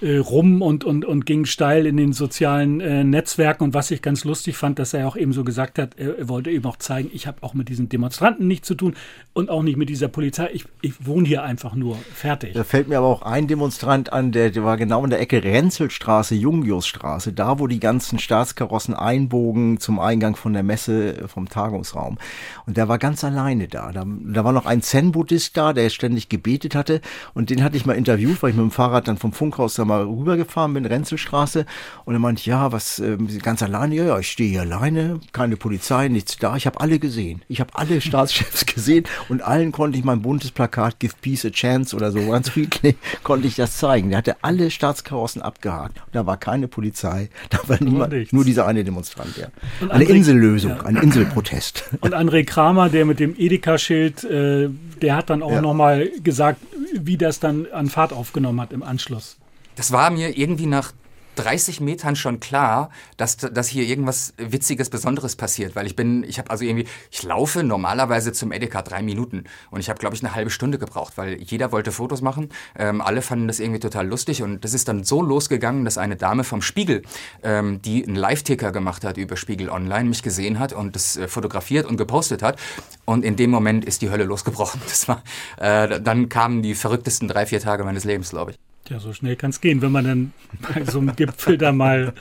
äh, rum und, und, und ging steil in den sozialen äh, Netzwerken. Und was ich ganz lustig fand, dass er auch eben so gesagt hat, er, er wollte eben auch zeigen, ich habe auch mit diesen Demonstranten nichts zu tun und auch nicht mit dieser Polizei. Ich, ich wohne hier einfach nur. Fertig. Da fällt mir aber auch ein Demonstrant an, der, der war genau in der Ecke Renzelstraße, Jungiusstraße, da wo die ganzen Staatskarossen einbogen zum Eingang von der Messe vom Tagungsraum. Und der war ganz alleine da. Da, da war noch ein Zentrum Zen-Buddhist da, der ständig gebetet hatte. Und den hatte ich mal interviewt, weil ich mit dem Fahrrad dann vom Funkhaus da mal rübergefahren bin, Renzelstraße. Und er meinte, ja, was, äh, ganz alleine? Ja, ja, ich stehe hier alleine, keine Polizei, nichts da. Ich habe alle gesehen. Ich habe alle Staatschefs gesehen und allen konnte ich mein buntes Plakat Give Peace a Chance oder so ganz viel konnte ich das zeigen. Der hatte alle Staatskarossen abgehakt. Da war keine Polizei, da war niemand, nur dieser eine Demonstrant. Ja. Eine André, Insellösung, ja. ein Inselprotest. Und André Kramer, der mit dem Edeka-Schild äh, der hat dann auch ja. nochmal gesagt, wie das dann an Fahrt aufgenommen hat im Anschluss. Das war mir irgendwie nach 30 Metern schon klar, dass, dass hier irgendwas Witziges, Besonderes passiert, weil ich bin, ich habe also irgendwie, ich laufe normalerweise zum Edeka drei Minuten und ich habe, glaube ich, eine halbe Stunde gebraucht, weil jeder wollte Fotos machen, ähm, alle fanden das irgendwie total lustig und das ist dann so losgegangen, dass eine Dame vom Spiegel, ähm, die einen Live-Ticker gemacht hat über Spiegel Online, mich gesehen hat und das äh, fotografiert und gepostet hat und in dem Moment ist die Hölle losgebrochen. Das war, äh, dann kamen die verrücktesten drei, vier Tage meines Lebens, glaube ich. Ja, so schnell kann es gehen, wenn man dann bei so einem Gipfel da mal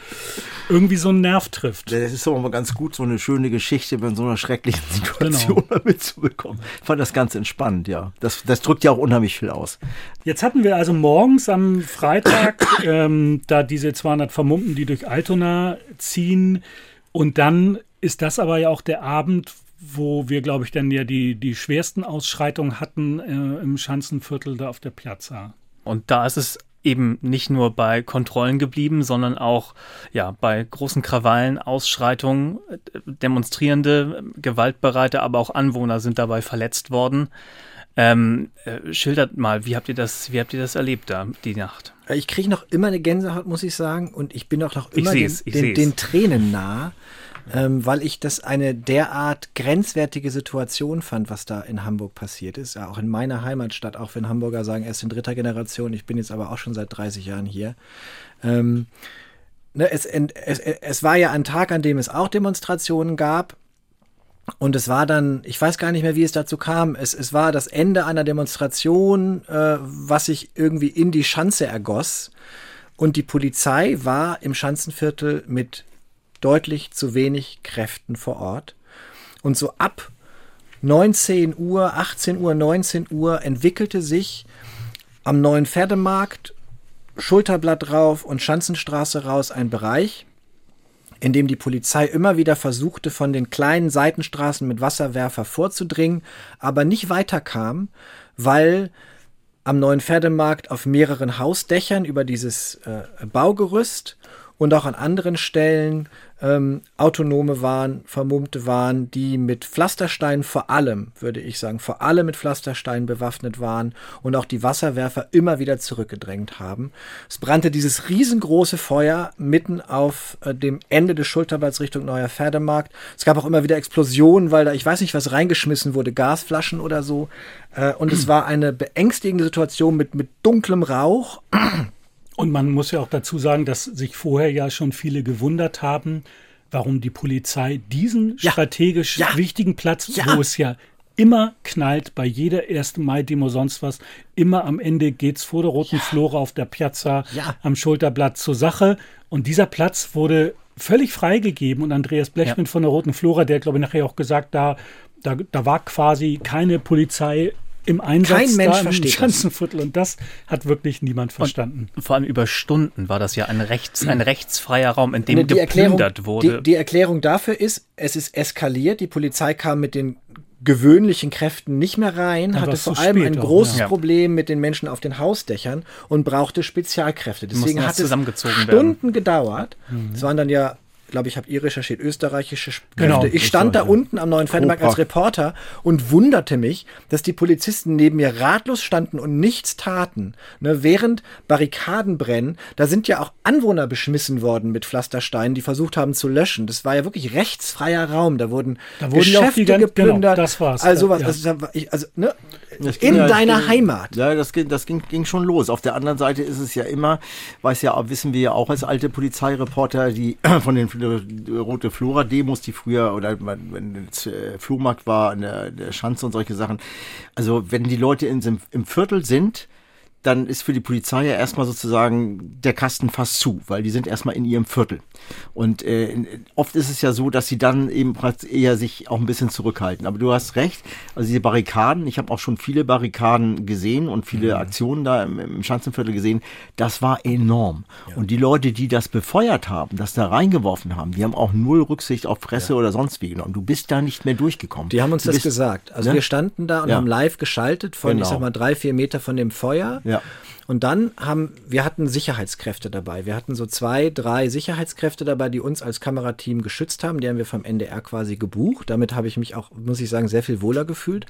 irgendwie so einen Nerv trifft. Das ist doch mal ganz gut, so eine schöne Geschichte in so einer schrecklichen Situation genau. mitzubekommen. Ich fand das ganz entspannt, ja. Das, das drückt ja auch unheimlich viel aus. Jetzt hatten wir also morgens am Freitag ähm, da diese 200 Vermummten, die durch Altona ziehen. Und dann ist das aber ja auch der Abend, wo wir, glaube ich, dann ja die, die schwersten Ausschreitungen hatten äh, im Schanzenviertel da auf der Piazza. Und da ist es eben nicht nur bei Kontrollen geblieben, sondern auch ja bei großen Krawallen, Ausschreitungen, Demonstrierende, Gewaltbereite, aber auch Anwohner sind dabei verletzt worden. Ähm, äh, schildert mal, wie habt ihr das, wie habt ihr das erlebt da die Nacht? Ich kriege noch immer eine Gänsehaut, muss ich sagen, und ich bin auch noch immer den, den, den, Tränen nah, ähm, weil ich das eine derart grenzwertige Situation fand, was da in Hamburg passiert ist. Ja, auch in meiner Heimatstadt, auch wenn Hamburger sagen, erst in dritter Generation, ich bin jetzt aber auch schon seit 30 Jahren hier. Ähm, ne, es, es, es war ja ein Tag, an dem es auch Demonstrationen gab. Und es war dann, ich weiß gar nicht mehr, wie es dazu kam. Es, es war das Ende einer Demonstration, äh, was sich irgendwie in die Schanze ergoss. Und die Polizei war im Schanzenviertel mit deutlich zu wenig Kräften vor Ort. Und so ab 19 Uhr, 18 Uhr, 19 Uhr entwickelte sich am neuen Pferdemarkt, Schulterblatt rauf und Schanzenstraße raus ein Bereich, in dem die Polizei immer wieder versuchte, von den kleinen Seitenstraßen mit Wasserwerfer vorzudringen, aber nicht weiterkam, weil am neuen Pferdemarkt auf mehreren Hausdächern über dieses äh, Baugerüst und auch an anderen Stellen ähm, Autonome waren, Vermummte waren, die mit Pflastersteinen vor allem, würde ich sagen, vor allem mit Pflastersteinen bewaffnet waren und auch die Wasserwerfer immer wieder zurückgedrängt haben. Es brannte dieses riesengroße Feuer mitten auf äh, dem Ende des Schulterblatts Richtung Neuer Pferdemarkt. Es gab auch immer wieder Explosionen, weil da, ich weiß nicht, was reingeschmissen wurde, Gasflaschen oder so. Äh, und es war eine beängstigende Situation mit, mit dunklem Rauch. Und man muss ja auch dazu sagen, dass sich vorher ja schon viele gewundert haben, warum die Polizei diesen ja. strategisch ja. wichtigen Platz, ja. wo es ja immer knallt bei jeder 1. Mai-Demo sonst was. Immer am Ende geht's vor der Roten Flora auf der Piazza am Schulterblatt zur Sache. Und dieser Platz wurde völlig freigegeben. Und Andreas Blechmann von der Roten Flora, der glaube ich nachher auch gesagt, da, da, da war quasi keine Polizei im Einsatz Kein Mensch da versteht Schanzenviertel und das hat wirklich niemand verstanden. Und vor allem über Stunden war das ja ein, rechts, ein rechtsfreier Raum, in dem die geplündert Erklärung, wurde. Die, die Erklärung dafür ist, es ist eskaliert, die Polizei kam mit den gewöhnlichen Kräften nicht mehr rein, Dann hatte vor allem ein auch, großes ja. Problem mit den Menschen auf den Hausdächern und brauchte Spezialkräfte. Deswegen hat es zusammengezogen Stunden werden. gedauert. Es waren dann ja glaube ich, habt ihr recherchiert, österreichische Kräfte. Genau. ich stand da unten am neuen Pferdemarkt als Reporter und wunderte mich, dass die Polizisten neben mir ratlos standen und nichts taten. Ne, während Barrikaden brennen, da sind ja auch Anwohner beschmissen worden mit Pflastersteinen, die versucht haben zu löschen. Das war ja wirklich rechtsfreier Raum. Da wurden, Da wurden ja Geschäfte die gan- geplündert. genau, das war's. Also was, Ja. also, also ne, in ja- deiner ging, Heimat. Ja, das ging, das ging, ging schon los. Auf der anderen Seite ist es ja immer, weiß ja, wissen wir ja auch als alte Polizeireporter, die von den Rote Flora-Demos, die früher, oder wenn es äh, Flohmarkt war, an der, der Schanze und solche Sachen. Also, wenn die Leute in, im Viertel sind, dann ist für die Polizei ja erstmal sozusagen der Kasten fast zu, weil die sind erstmal in ihrem Viertel. Und äh, oft ist es ja so, dass sie dann eben eher sich auch ein bisschen zurückhalten. Aber du hast recht, also diese Barrikaden, ich habe auch schon viele Barrikaden gesehen und viele Aktionen da im, im Schanzenviertel gesehen, das war enorm. Und die Leute, die das befeuert haben, das da reingeworfen haben, die haben auch null Rücksicht auf Presse oder sonst wie genommen. Du bist da nicht mehr durchgekommen. Die haben uns du das bist, gesagt. Also ne? wir standen da und Ja. haben live geschaltet von, ich Genau. sag mal, drei, vier Meter von dem Feuer. Ja. Und dann haben, wir hatten Sicherheitskräfte dabei. Wir hatten so zwei, drei Sicherheitskräfte dabei, die uns als Kamerateam geschützt haben. Die haben wir vom NDR quasi gebucht. Damit habe ich mich auch, muss ich sagen, sehr viel wohler gefühlt.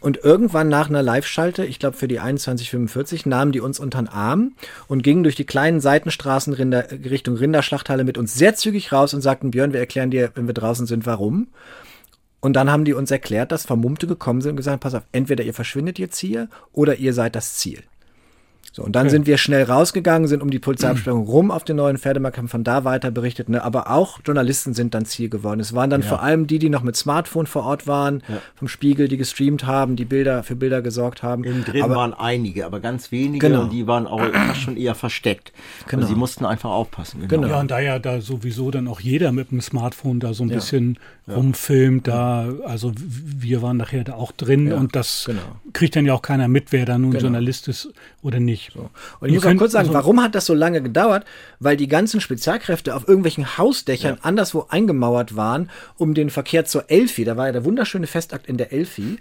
Und irgendwann nach einer Live-Schalte, ich glaube für die 2145, nahmen die uns unter den Arm und gingen durch die kleinen Seitenstraßen Rinder, Richtung Rinderschlachthalle mit uns sehr zügig raus und sagten, Björn, wir erklären dir, wenn wir draußen sind, warum. Und dann haben die uns erklärt, dass Vermummte gekommen sind und gesagt, pass auf, entweder ihr verschwindet jetzt hier oder ihr seid das Ziel. So, und dann Okay. sind wir schnell rausgegangen, sind um die Polizeiabsperrung rum auf den neuen Pferdemarkt, haben von da weiter berichtet, ne? aber auch Journalisten sind dann Ziel geworden. Es waren dann Ja. vor allem die, die noch mit Smartphone vor Ort waren, Ja. vom Spiegel, die gestreamt haben, die Bilder für Bilder gesorgt haben. Innen drin aber waren einige, aber ganz wenige Genau. und die waren auch fast schon eher versteckt. Genau. Also sie mussten einfach aufpassen. Genau. Ja, und da ja da sowieso dann auch jeder mit dem Smartphone da so ein Ja. bisschen Ja. rumfilmt, da, also wir waren nachher da auch drin Ja, und das genau. kriegt dann ja auch keiner mit, wer da nun Genau. Journalist ist oder nicht. Und ich muss auch kurz sagen, warum hat das so lange gedauert? Weil die ganzen Spezialkräfte auf irgendwelchen Hausdächern anderswo eingemauert waren, um den Verkehr zur Elfi, da war ja der wunderschöne Festakt in der Elfi,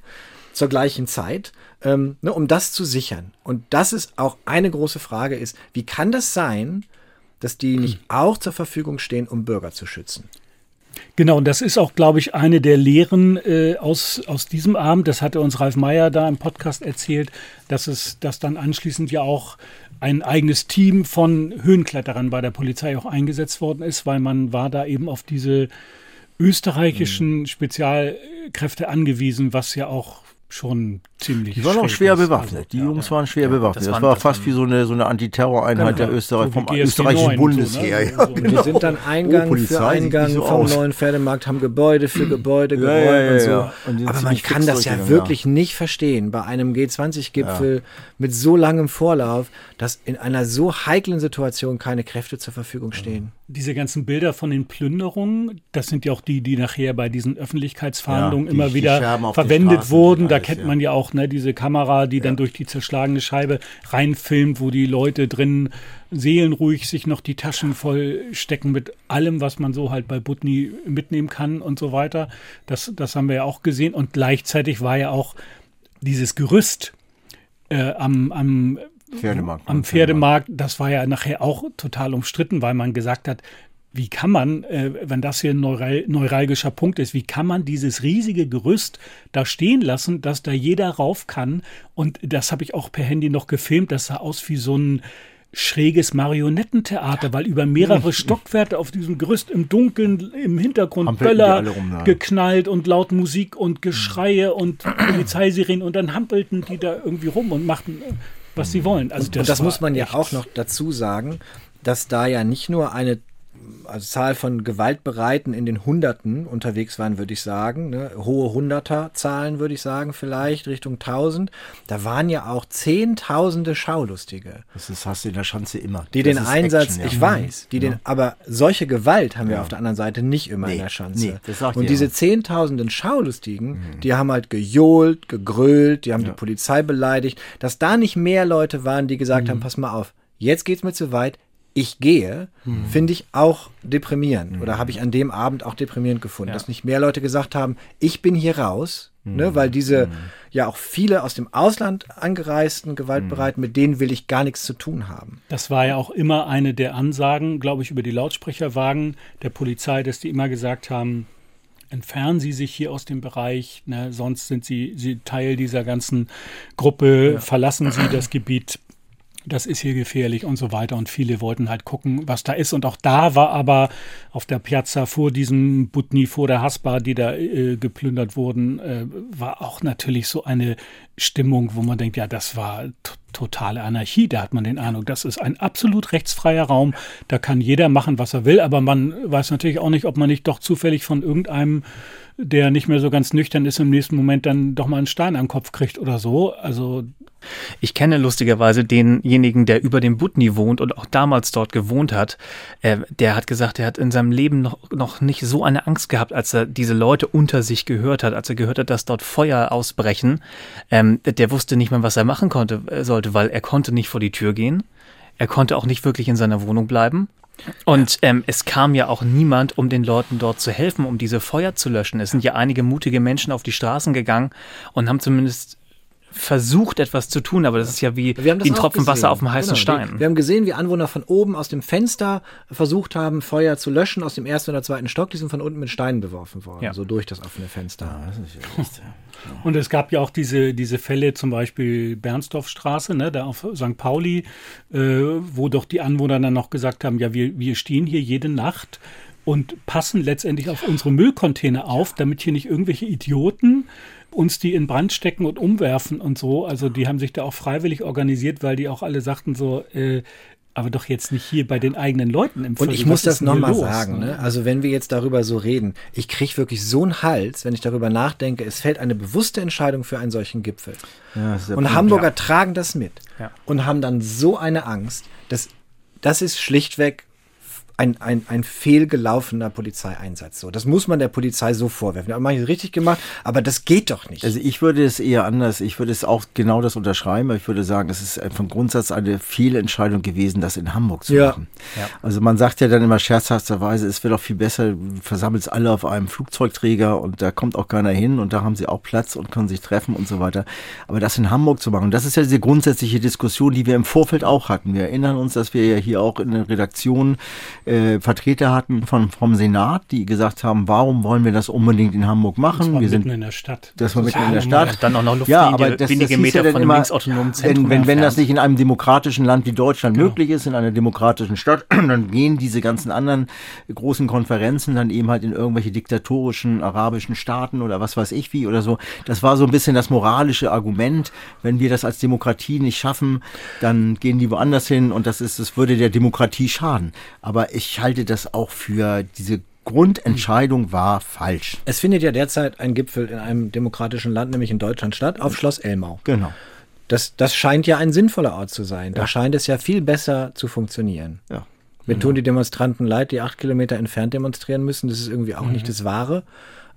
zur gleichen Zeit, ähm, ne, um das zu sichern. Und das ist auch eine große Frage ist, wie kann das sein, dass die nicht auch zur Verfügung stehen, um Bürger zu schützen? Genau, und das ist auch, glaube ich, eine der Lehren äh, aus, aus diesem Abend. Das hatte uns Ralf Meyer da im Podcast erzählt, dass es, dass dann anschließend ja auch ein eigenes Team von Höhenkletterern bei der Polizei auch eingesetzt worden ist, weil man war da eben auf diese österreichischen Spezialkräfte angewiesen, was ja auch schon ziemlich. Die waren auch schwer bewaffnet. Die Jungs waren schwer bewaffnet. Das, war fast wie so eine, so eine Antiterroreinheit der Österreich, vom österreichischen Bundesheer. Ja, Und die sind dann Eingang für Eingang vom neuen Pferdemarkt, haben Gebäude für Gebäude geräumt und so. Aber man kann das ja wirklich nicht verstehen bei einem G20-Gipfel mit so langem Vorlauf, dass in einer so heiklen Situation keine Kräfte zur Verfügung stehen. Diese ganzen Bilder von den Plünderungen, das sind ja auch die, die nachher bei diesen Öffentlichkeitsverhandlungen immer wieder verwendet wurden. Da kennt man ja auch ne, diese Kamera, die dann durch die zerschlagene Scheibe reinfilmt, wo die Leute drin seelenruhig sich noch die Taschen voll stecken mit allem, was man so halt bei Butni mitnehmen kann und so weiter. Das, das haben wir ja auch gesehen. Und gleichzeitig war ja auch dieses Gerüst äh, am, am Pferdemarkt. Am Pferdemarkt, das war ja nachher auch total umstritten, weil man gesagt hat, wie kann man, äh, wenn das hier ein neural, neuralgischer Punkt ist, wie kann man dieses riesige Gerüst da stehen lassen, dass da jeder rauf kann? Und das habe ich auch per Handy noch gefilmt. Das sah aus wie so ein schräges Marionettentheater, weil über mehrere Stockwerke auf diesem Gerüst im Dunkeln im Hintergrund Hampelten Böller rum, ja. geknallt und laut Musik und Geschreie und Polizeisirenen und dann hampelten die da irgendwie rum und machten, äh, was sie wollen. Also und das muss man ja auch noch dazu sagen, dass da ja nicht nur eine also Zahl von Gewaltbereiten in den Hunderten unterwegs waren, würde ich sagen. Ne? Hohe Hunderter-Zahlen, würde ich sagen, vielleicht Richtung 1000. Da waren ja auch Zehntausende Schaulustige. Das ist, hast du in der Schanze immer. Die Das den Einsatz, Action, ja. ich weiß, die den, Ja. aber solche Gewalt haben wir Ja. auf der anderen Seite nicht immer in Nee, der Schanze. nee, das sagt Und diese. Zehntausenden Schaulustigen, die haben halt gejohlt, gegrölt, die haben die Polizei beleidigt, dass da nicht mehr Leute waren, die gesagt haben, pass mal auf, jetzt geht's mir zu weit, ich gehe, finde ich auch deprimierend. Oder habe ich an dem Abend auch deprimierend gefunden, dass nicht mehr Leute gesagt haben, ich bin hier raus, ne, weil diese ja auch viele aus dem Ausland angereisten Gewaltbereiten, mit denen will ich gar nichts zu tun haben. Das war ja auch immer eine der Ansagen, glaube ich, über die Lautsprecherwagen der Polizei, dass die immer gesagt haben, entfernen Sie sich hier aus dem Bereich, ne, sonst sind Sie, Sie Teil dieser ganzen Gruppe, verlassen Sie das Gebiet. Das ist hier gefährlich und so weiter. Und viele wollten halt gucken, was da ist. Und auch da war aber auf der Piazza vor diesem Butni, vor der Haspa, die da äh, geplündert wurden, äh, war auch natürlich so eine Stimmung, wo man denkt, ja, das war totale Anarchie. Da hat man den Eindruck, das ist ein absolut rechtsfreier Raum. Da kann jeder machen, was er will. Aber man weiß natürlich auch nicht, ob man nicht doch zufällig von irgendeinem, der nicht mehr so ganz nüchtern ist, im nächsten Moment dann doch mal einen Stein am Kopf kriegt oder so. Also Ich kenne lustigerweise denjenigen, der über dem Butni wohnt und auch damals dort gewohnt hat. Äh, der hat gesagt, er hat in seinem Leben noch, noch nicht so eine Angst gehabt, als er diese Leute unter sich gehört hat, als er gehört hat, dass dort Feuer ausbrechen. Ähm, der wusste nicht mehr, was er machen konnte, äh, sollte, weil er konnte nicht vor die Tür gehen. Er konnte auch nicht wirklich in seiner Wohnung bleiben. Und ähm, es kam ja auch niemand, um den Leuten dort zu helfen, um diese Feuer zu löschen. Es sind ja einige mutige Menschen auf die Straßen gegangen und haben zumindest versucht, etwas zu tun, aber das ist ja wie, Wir haben das wie ein Tropfen Wasser auf dem heißen Genau. Stein. Wir, wir haben gesehen, wie Anwohner von oben aus dem Fenster versucht haben, Feuer zu löschen aus dem ersten oder zweiten Stock. Die sind von unten mit Steinen beworfen worden, Ja. so durch das offene Fenster. Und es gab ja auch diese, diese Fälle, zum Beispiel Bernsdorfstraße, ne, da auf St. Pauli, äh, wo doch die Anwohner dann noch gesagt haben, ja, wir, wir stehen hier jede Nacht und passen letztendlich auf unsere Müllcontainer auf, damit hier nicht irgendwelche Idioten uns die in Brand stecken und umwerfen und so. Also die haben sich da auch freiwillig organisiert, weil die auch alle sagten so, äh, aber doch jetzt nicht hier bei den eigenen Leuten im Und ich muss das nochmal sagen, ne? also wenn wir jetzt darüber so reden, ich kriege wirklich so einen Hals, wenn ich darüber nachdenke, es fällt eine bewusste Entscheidung für einen solchen Gipfel. Ja, Und Punkt, Hamburger ja. tragen das mit Ja. und haben dann so eine Angst, dass das ist schlichtweg ein, ein, ein fehlgelaufener Polizeieinsatz. So, das muss man der Polizei so vorwerfen. Da mache ich es richtig gemacht, aber das geht doch nicht. Also ich würde es eher anders, ich würde es auch genau das unterschreiben, aber ich würde sagen, es ist vom Grundsatz eine Fehlentscheidung gewesen, das in Hamburg zu Ja. machen. Also man sagt ja dann immer scherzhafterweise, es wäre doch viel besser, versammelt es alle auf einem Flugzeugträger und da kommt auch keiner hin und da haben sie auch Platz und können sich treffen und so weiter. Aber das in Hamburg zu machen, das ist ja diese grundsätzliche Diskussion, die wir im Vorfeld auch hatten. Wir erinnern uns, dass wir ja hier auch in den Redaktionen äh, Vertreter hatten von, vom Senat, die gesagt haben, warum wollen wir das unbedingt in Hamburg machen? Wir mitten sind in der Stadt. Das war mitten ist in der ja Stadt. Dann auch noch Luftlinie, ja, aber das, wenige das Meter ja von immer, linksautonomen Zentrum Wenn, wenn, wenn das nicht in einem demokratischen Land wie Deutschland Genau. möglich ist, in einer demokratischen Stadt, dann gehen diese ganzen anderen großen Konferenzen dann eben halt in irgendwelche diktatorischen arabischen Staaten oder was weiß ich wie oder so. Das war so ein bisschen das moralische Argument. Wenn wir das als Demokratie nicht schaffen, dann gehen die woanders hin und das ist, das würde der Demokratie schaden. Aber ich halte das auch für diese Grundentscheidung war falsch. Es findet ja derzeit ein Gipfel in einem demokratischen Land, nämlich in Deutschland statt, auf Schloss Elmau. Genau. Das, das scheint ja ein sinnvoller Ort zu sein. Da scheint es ja viel besser zu funktionieren. Ja. Mir tun die Demonstranten leid, die acht Kilometer entfernt demonstrieren müssen. Das ist irgendwie auch nicht das Wahre.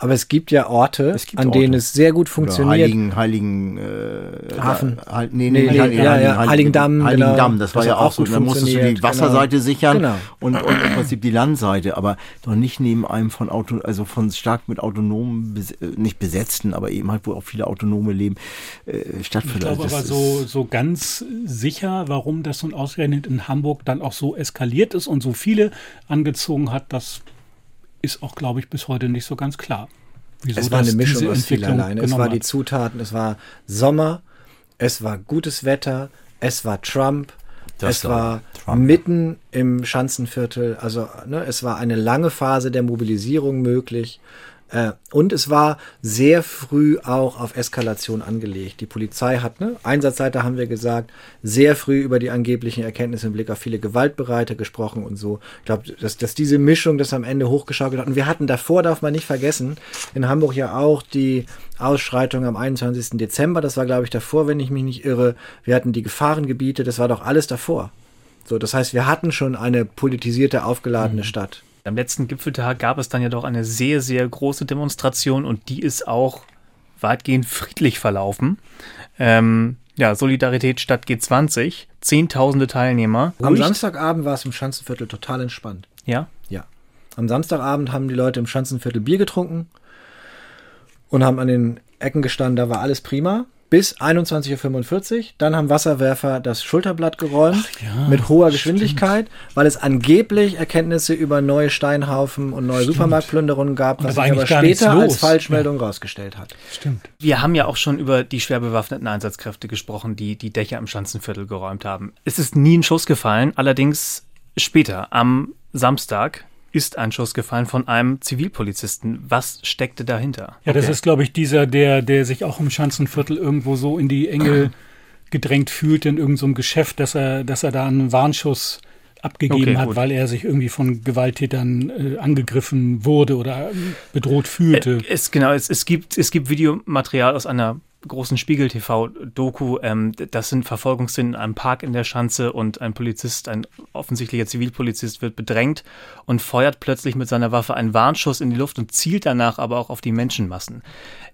Aber es gibt ja Orte, gibt an denen Orte. es sehr gut Oder funktioniert. Heiligen, Heiligen äh, Hafen. Halt, nee, Nee, nee, nee, Heiligen, ja, Heiligen, ja, Heiligendamm, Heiligen genau. Damm, das war Das ja hat auch so. gut Da musstest du die funktioniert, Wasserseite genau. sichern Genau. und, und im Prinzip die Landseite, aber doch nicht neben einem von Auto, also von stark mit autonomen, äh, nicht besetzten, aber eben halt, wo auch viele Autonome leben, äh, Ich stattfindet. glaube Also aber so, so ganz sicher, warum das nun ausgerechnet in Hamburg dann auch so eskaliert ist und so viele angezogen hat, das ist auch, glaube ich, bis heute nicht so ganz klar. Wieso es war eine Mischung diese aus Entwicklung vielerlei. ne? Es war die. Zutaten, es war Sommer, es war gutes Wetter, es war Trump, Das es war war Trump, mitten im Schanzenviertel, also ne, es war eine lange Phase der Mobilisierung möglich. Äh, und es war sehr früh auch auf Eskalation angelegt. Die Polizei hat, ne, Einsatzseite haben wir gesagt, sehr früh über die angeblichen Erkenntnisse im Blick auf viele Gewaltbereite gesprochen und so. Ich glaube, dass, dass diese Mischung das am Ende hochgeschaukelt hat. Und wir hatten davor, darf man nicht vergessen, in Hamburg ja auch die Ausschreitung am 21. Dezember. Das war, glaube ich, davor, wenn ich mich nicht irre. Wir hatten die Gefahrengebiete, das war doch alles davor. So, das heißt, wir hatten schon eine politisierte, aufgeladene Stadt. Am letzten Gipfeltag gab es dann ja doch eine sehr, sehr große Demonstration und die ist auch weitgehend friedlich verlaufen. Ähm, ja, Solidarität statt G20, zehntausende Teilnehmer. Am Ruhig- Samstagabend war es im Schanzenviertel total entspannt. Ja? Ja. Am Samstagabend haben die Leute im Schanzenviertel Bier getrunken und haben an den Ecken gestanden, da war alles prima. Bis 21.45 Uhr. Dann haben Wasserwerfer das Schulterblatt geräumt mit hoher Geschwindigkeit, weil es angeblich Erkenntnisse über neue Steinhaufen und neue Supermarktplünderungen gab, Und was sich aber später als. Falschmeldung rausgestellt hat. Stimmt. Wir haben ja auch schon über die schwer bewaffneten Einsatzkräfte gesprochen, die die Dächer im Schanzenviertel geräumt haben. Es ist nie ein Schuss gefallen, allerdings später, am Samstag, ist ein Schuss gefallen von einem Zivilpolizisten. Was steckte dahinter? Ja, das ist, glaube ich, dieser, der, der sich auch im Schanzenviertel irgendwo so in die Enge gedrängt fühlt in irgendeinem so einem Geschäft, dass er, dass er da einen Warnschuss abgegeben Okay, hat, weil er sich irgendwie von Gewalttätern äh, angegriffen wurde oder ähm, bedroht fühlte. Es, genau, es, es, gibt, es gibt Videomaterial aus einer großen Spiegel-TV-Doku. Ähm, das sind Verfolgungsszenen in einem Park in der Schanze und ein Polizist, ein offensichtlicher Zivilpolizist, wird bedrängt und feuert plötzlich mit seiner Waffe einen Warnschuss in die Luft und zielt danach aber auch auf die Menschenmassen.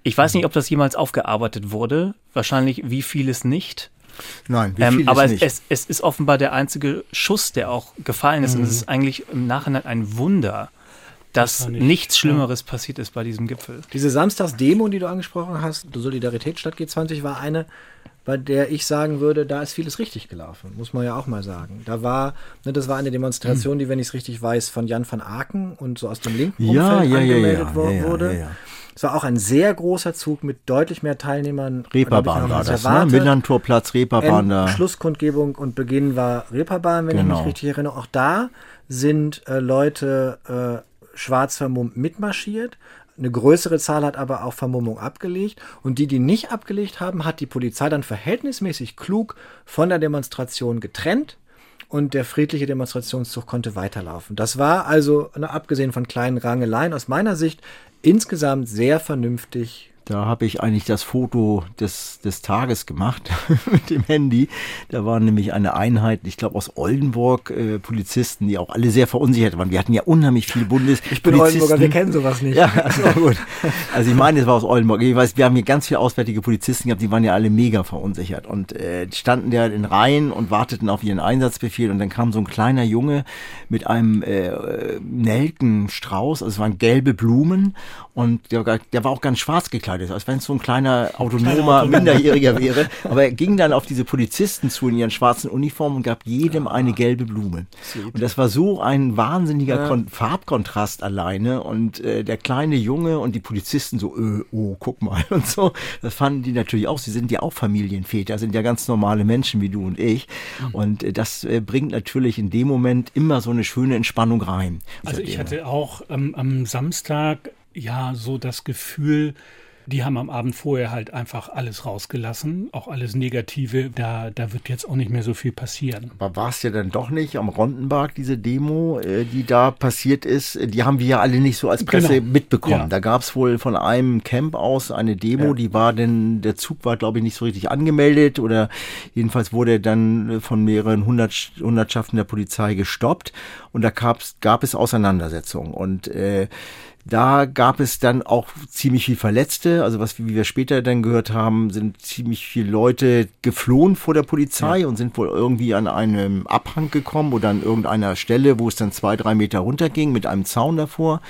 Ich weiß nicht, ob das jemals aufgearbeitet wurde. Wahrscheinlich wie vieles nicht. Nein, wie Ähm, vieles aber es, es, es ist offenbar der einzige Schuss, der auch gefallen ist. Und es Mhm. ist eigentlich im Nachhinein ein Wunder, dass nicht- nichts Schlimmeres passiert ist bei diesem Gipfel. Diese Samstagsdemo, die du angesprochen hast, die Solidarität statt G20, war eine, bei der ich sagen würde, da ist vieles richtig gelaufen, muss man ja auch mal sagen. Da war, ne, das war eine Demonstration, die, wenn ich es richtig weiß, von Jan van Aken und so aus dem linken Ja, Umfeld ja, ja, angemeldet ja, ja, ja, wurde. ja, ja. Es war auch ein sehr großer Zug mit deutlich mehr Teilnehmern. Reeperbahn ich, war das, ne? erwartet. Millantorplatz, Reeperbahn da. Schlusskundgebung und Beginn war Reeperbahn, wenn ich Genau. mich richtig erinnere. Auch da sind äh, Leute äh, schwarz vermummt mitmarschiert. Eine größere Zahl hat aber auch Vermummung abgelegt. Und die, die nicht abgelegt haben, hat die Polizei dann verhältnismäßig klug von der Demonstration getrennt. Und der friedliche Demonstrationszug konnte weiterlaufen. Das war also, ne, abgesehen von kleinen Rangeleien, aus meiner Sicht insgesamt sehr vernünftig Da habe ich eigentlich das Foto des, des Tages gemacht mit dem Handy. Da war nämlich eine Einheit, ich glaube aus Oldenburg, äh, Polizisten, die auch alle sehr verunsichert waren. Wir hatten ja unheimlich viele Bundes. Ich bin Oldenburger, wir kennen sowas nicht. Ja, also gut. Also ich meine, es war aus Oldenburg. Ich weiß, wir haben hier ganz viele auswärtige Polizisten gehabt, die waren ja alle mega verunsichert und äh, standen da in Reihen und warteten auf ihren Einsatzbefehl und dann kam so ein kleiner Junge mit einem äh, Nelkenstrauß, also es waren gelbe Blumen und der, der war auch ganz schwarz gekleidet. Gekleidet, als wenn es so ein kleiner autonomer Minderjähriger wäre. Aber er ging dann auf diese Polizisten zu in ihren schwarzen Uniformen und gab jedem eine gelbe Blume. Und das war so ein wahnsinniger Ja. Kon Farbkontrast alleine und äh, der kleine Junge und die Polizisten so, äh, oh, guck mal und so. Das fanden die natürlich auch. Sie sind ja auch Familienväter, sind ja ganz normale Menschen wie du und ich. Und äh, das äh, bringt natürlich in dem Moment immer so eine schöne Entspannung rein. Also ich hatte auch ähm, am Samstag ja so das Gefühl, die haben am Abend vorher halt einfach alles rausgelassen, auch alles Negative. Da, da wird jetzt auch nicht mehr so viel passieren. Aber war es ja dann doch nicht am Rondenberg, diese Demo, äh, die da passiert ist? Die haben wir ja alle nicht so als Presse Genau. mitbekommen. Ja. Da gab es wohl von einem Camp aus eine Demo, die war denn, der Zug war, glaube ich, nicht so richtig angemeldet oder jedenfalls wurde dann von mehreren Hundert, Hundertschaften der Polizei gestoppt und da gab es Auseinandersetzungen und äh, da gab es dann auch ziemlich viel Verletzte. Also was wie wir später dann gehört haben, sind ziemlich viele Leute geflohen vor der Polizei und sind wohl irgendwie an einem Abhang gekommen oder an irgendeiner Stelle, wo es dann zwei, drei Meter runterging mit einem Zaun davor.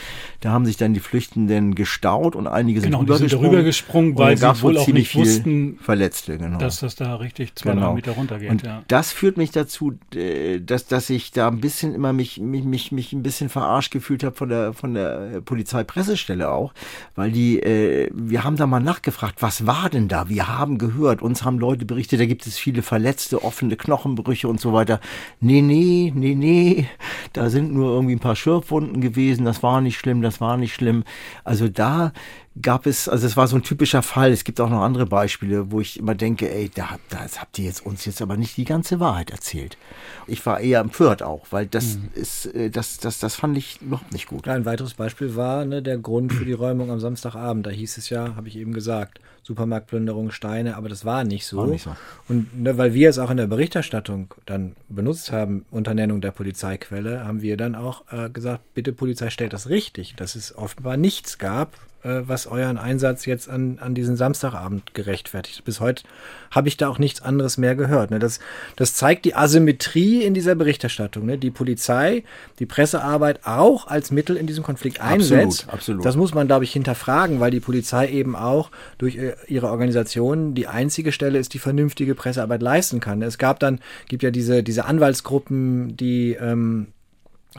Da haben sich dann die Flüchtenden gestaut und einige sind Genau, rübergesprungen. rübergesprungen, Und weil sie wohl auch nicht wussten, Verletzte, genau. dass das da richtig zwei, drei Meter runtergeht. Und ja. das führt mich dazu, äh, dass, dass ich da ein bisschen immer mich, mich, mich, mich ein bisschen verarscht gefühlt habe von der, von der Polizeipressestelle auch, weil die, äh, wir haben da mal nachgefragt, was war denn da? Wir haben gehört, uns haben Leute berichtet, da gibt es viele Verletzte, offene Knochenbrüche und so weiter. Nee, nee, nee, nee, da sind nur irgendwie ein paar Schürfwunden gewesen, das war nicht schlimm, das war nicht schlimm. Also da gab es, also es war so ein typischer Fall. Es gibt auch noch andere Beispiele, wo ich immer denke, ey, da, das habt ihr jetzt uns jetzt aber nicht die ganze Wahrheit erzählt. Ich war eher empört auch, weil das ist, äh, das, das, das fand ich überhaupt nicht gut. Ein weiteres Beispiel war ne, der Grund für die Räumung am Samstagabend. Da hieß es ja, habe ich eben gesagt, Supermarktplünderung, Steine, aber das war nicht so. War nicht so. Und ne, weil wir es auch in der Berichterstattung dann benutzt haben, unter Nennung der Polizeiquelle, haben wir dann auch äh, gesagt, bitte Polizei stellt das richtig, dass es offenbar nichts gab, äh, was euren Einsatz jetzt an, an diesen Samstagabend gerechtfertigt. Bis heute habe ich da auch nichts anderes mehr gehört. Ne? Das, das zeigt die Asymmetrie in dieser Berichterstattung. Ne? Die Polizei, die Pressearbeit auch als Mittel in diesem Konflikt Absolut, einsetzt. absolut. Das muss man, glaube ich, hinterfragen, weil die Polizei eben auch durch äh, ihre Organisation die einzige Stelle ist, die vernünftige Pressearbeit leisten kann. Es gab dann, gibt ja diese, diese Anwaltsgruppen, die ähm,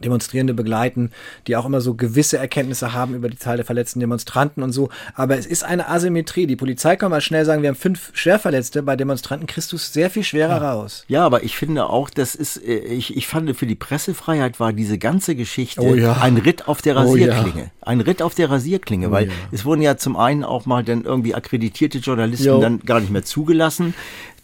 Demonstrierende begleiten, die auch immer so gewisse Erkenntnisse haben über die Zahl der verletzten Demonstranten und so. Aber es ist eine Asymmetrie. Die Polizei kann mal schnell sagen, wir haben fünf Schwerverletzte. Bei Demonstranten kriegst du es sehr viel schwerer raus. Ja, aber ich finde auch, das ist, äh, ich, ich fand für die Pressefreiheit war diese ganze Geschichte Oh ja. ein Ritt auf der Oh ja. Rasierklinge. Ein Ritt auf der Rasierklinge, Oh weil ja. es wurden ja zum einen auch mal dann irgendwie akkreditierte Journalisten Jo. dann gar nicht mehr zugelassen.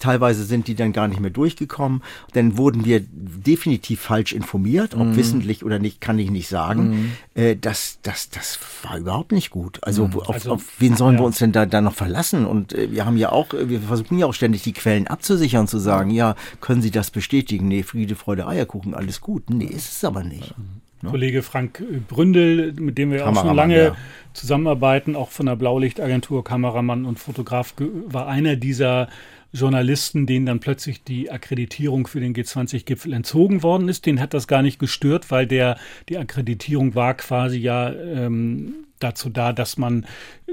Teilweise sind die dann gar nicht mehr durchgekommen. Dann wurden wir definitiv falsch informiert, ob Mhm. wissentlich oder nicht, kann ich nicht sagen. Äh, das, das, das war überhaupt nicht gut. Also, Mhm. auf, Also, auf wen sollen wir ja. uns denn da, da noch verlassen? Und äh, wir haben ja auch, äh, wir versuchen ja auch ständig die Quellen abzusichern, zu sagen, ja, können Sie das bestätigen? Nee, Friede, Freude, Eierkuchen, alles gut. Nee, ist es aber nicht. Ne? Kollege Frank Bründel, mit dem wir auch schon lange ja. zusammenarbeiten, auch von der Blaulichtagentur, Kameramann und Fotograf, war einer dieser Journalisten, denen dann plötzlich die Akkreditierung für den G20-Gipfel entzogen worden ist. Den hat das gar nicht gestört, weil der die Akkreditierung war quasi ja ähm, dazu da, dass man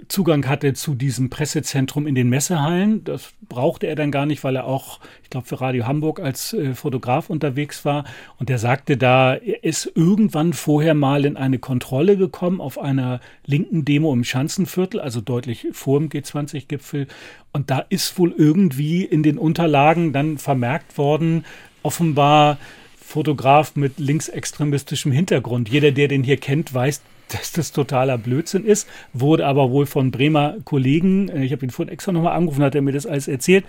Zugang hatte zu diesem Pressezentrum in den Messehallen. Das brauchte er dann gar nicht, weil er auch, ich glaube, für Radio Hamburg als äh, Fotograf unterwegs war. Und er sagte da, er ist irgendwann vorher mal in eine Kontrolle gekommen auf einer linken Demo im Schanzenviertel, also deutlich vor dem G20-Gipfel. Und da ist wohl irgendwie in den Unterlagen dann vermerkt worden, offenbar Fotograf mit linksextremistischem Hintergrund. Jeder, der den hier kennt, weiß, dass das totaler Blödsinn ist, wurde aber wohl von Bremer Kollegen, äh, ich habe ihn vorhin extra nochmal angerufen, hat er mir das alles erzählt,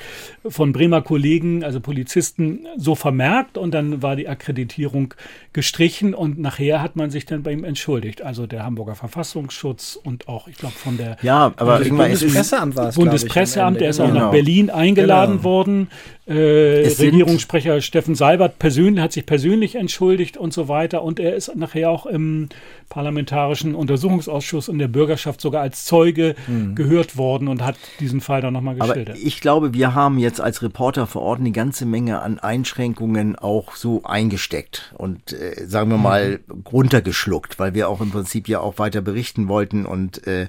von Bremer Kollegen, also Polizisten, so vermerkt und dann war die Akkreditierung gestrichen und nachher hat man sich dann bei ihm entschuldigt. Also der Hamburger Verfassungsschutz und auch, ich glaube, von der Ja, aber Bundespresseamt war es, Bundespresseamt, der ist auch Genau. nach Berlin eingeladen Genau. worden. Äh, Regierungssprecher Steffen Seibert persönlich, hat sich persönlich entschuldigt und so weiter. Und er ist nachher auch im Parlamentarischen Untersuchungsausschuss und der Bürgerschaft sogar als Zeuge gehört worden und hat diesen Fall dann nochmal Mhm. aber geschildert. ich glaube, wir haben jetzt als Reporter vor Ort eine ganze Menge an Einschränkungen auch so eingesteckt und äh, sagen wir mal runtergeschluckt, weil wir auch im Prinzip ja auch weiter berichten wollten und äh,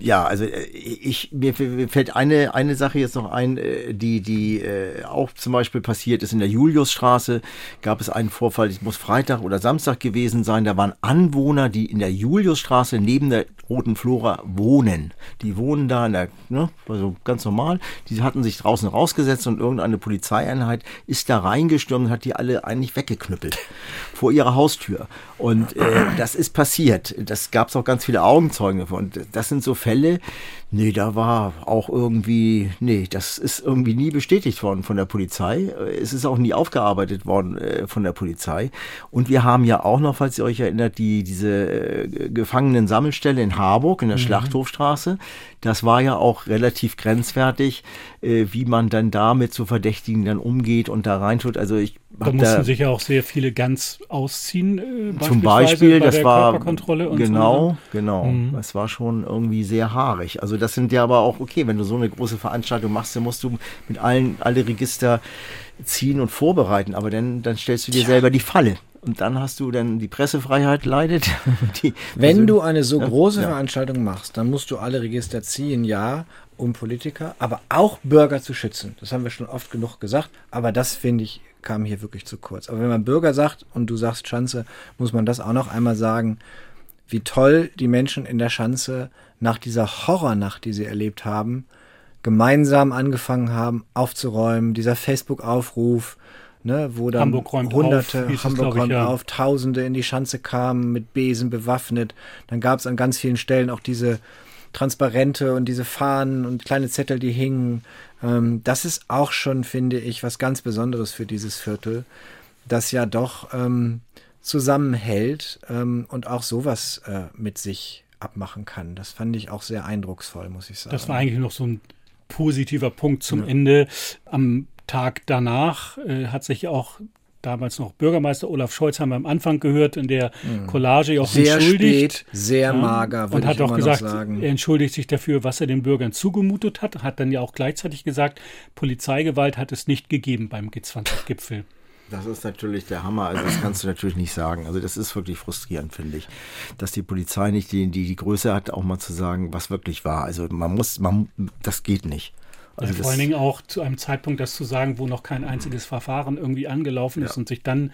ja, also äh, ich mir, fällt eine eine Sache jetzt noch ein, äh, die die äh, auch zum Beispiel passiert ist in der Juliusstraße. Gab es einen Vorfall, es muss Freitag oder Samstag gewesen sein. Da waren Anwohner, die in der Juliusstraße neben der Roten Flora wohnen. Die wohnen da in der, ne, also ganz normal. Die hatten sich draußen rausgesetzt und irgendeine Polizeieinheit ist da reingestürmt und hat die alle eigentlich weggeknüppelt vor ihrer Haustür. Und äh, das ist passiert. Das gab es auch ganz viele Augenzeugen davon. Und das sind so Fälle, nee, da war auch irgendwie, nee, das ist irgendwie nie bestätigt worden von der Polizei. Es ist auch nie aufgearbeitet worden äh, von der Polizei. Und wir haben ja auch noch, falls ihr euch erinnert, die, diese äh, Gefangenen-Sammelstelle in Harburg, in der mhm. Schlachthofstraße. Das war ja auch relativ grenzwertig, äh, wie man dann da mit so Verdächtigen dann umgeht und da reintut. Also ich da mussten da, sich ja auch sehr viele ganz ausziehen. Äh, zum Beispiel, das war genau, so. genau. Mhm. Das war schon irgendwie sehr haarig. Also das sind ja aber auch okay, wenn du so eine große Veranstaltung machst, dann musst du mit allen alle Register ziehen und vorbereiten. Aber dann dann stellst du dir Tja. selber die Falle. Und dann hast du dann die Pressefreiheit leidet. Die Wenn du eine so große ja. Veranstaltung machst, dann musst du alle Register ziehen, ja, um Politiker, aber auch Bürger zu schützen. Das haben wir schon oft genug gesagt. Aber das finde ich kam hier wirklich zu kurz. Aber wenn man Bürger sagt und du sagst Schanze, muss man das auch noch einmal sagen, wie toll die Menschen in der Schanze nach dieser Horrornacht, die sie erlebt haben, gemeinsam angefangen haben aufzuräumen. Dieser Facebook-Aufruf, ne, wo dann Hamburg Hunderte, auf, Hamburg räumt ja. auf, Tausende in die Schanze kamen, mit Besen bewaffnet. Dann gab es an ganz vielen Stellen auch diese Transparente und diese Fahnen und kleine Zettel, die hingen. Ähm, das ist auch schon, finde ich, was ganz Besonderes für dieses Viertel, das ja doch ähm, zusammenhält ähm, und auch sowas äh, mit sich abmachen kann. Das fand ich auch sehr eindrucksvoll, muss ich sagen. Das war eigentlich noch so ein positiver Punkt zum ja. Ende. Am Tag danach äh, hat sich auch damals noch Bürgermeister Olaf Scholz haben wir am Anfang gehört in der mhm. Collage auch sehr entschuldigt. Spät, sehr mager, und hat auch gesagt, er entschuldigt sich dafür, was er den Bürgern zugemutet hat, hat dann ja auch gleichzeitig gesagt, Polizeigewalt hat es nicht gegeben beim G20-Gipfel. Das ist natürlich der Hammer. Also das kannst du natürlich nicht sagen. Also das ist wirklich frustrierend, finde ich, dass die Polizei nicht die, die, die Größe hat, auch mal zu sagen, was wirklich war. Also man muss, man, das geht nicht. Also ja, vor allen Dingen auch zu einem Zeitpunkt das zu sagen, wo noch kein einziges Verfahren irgendwie angelaufen ist ja. und sich dann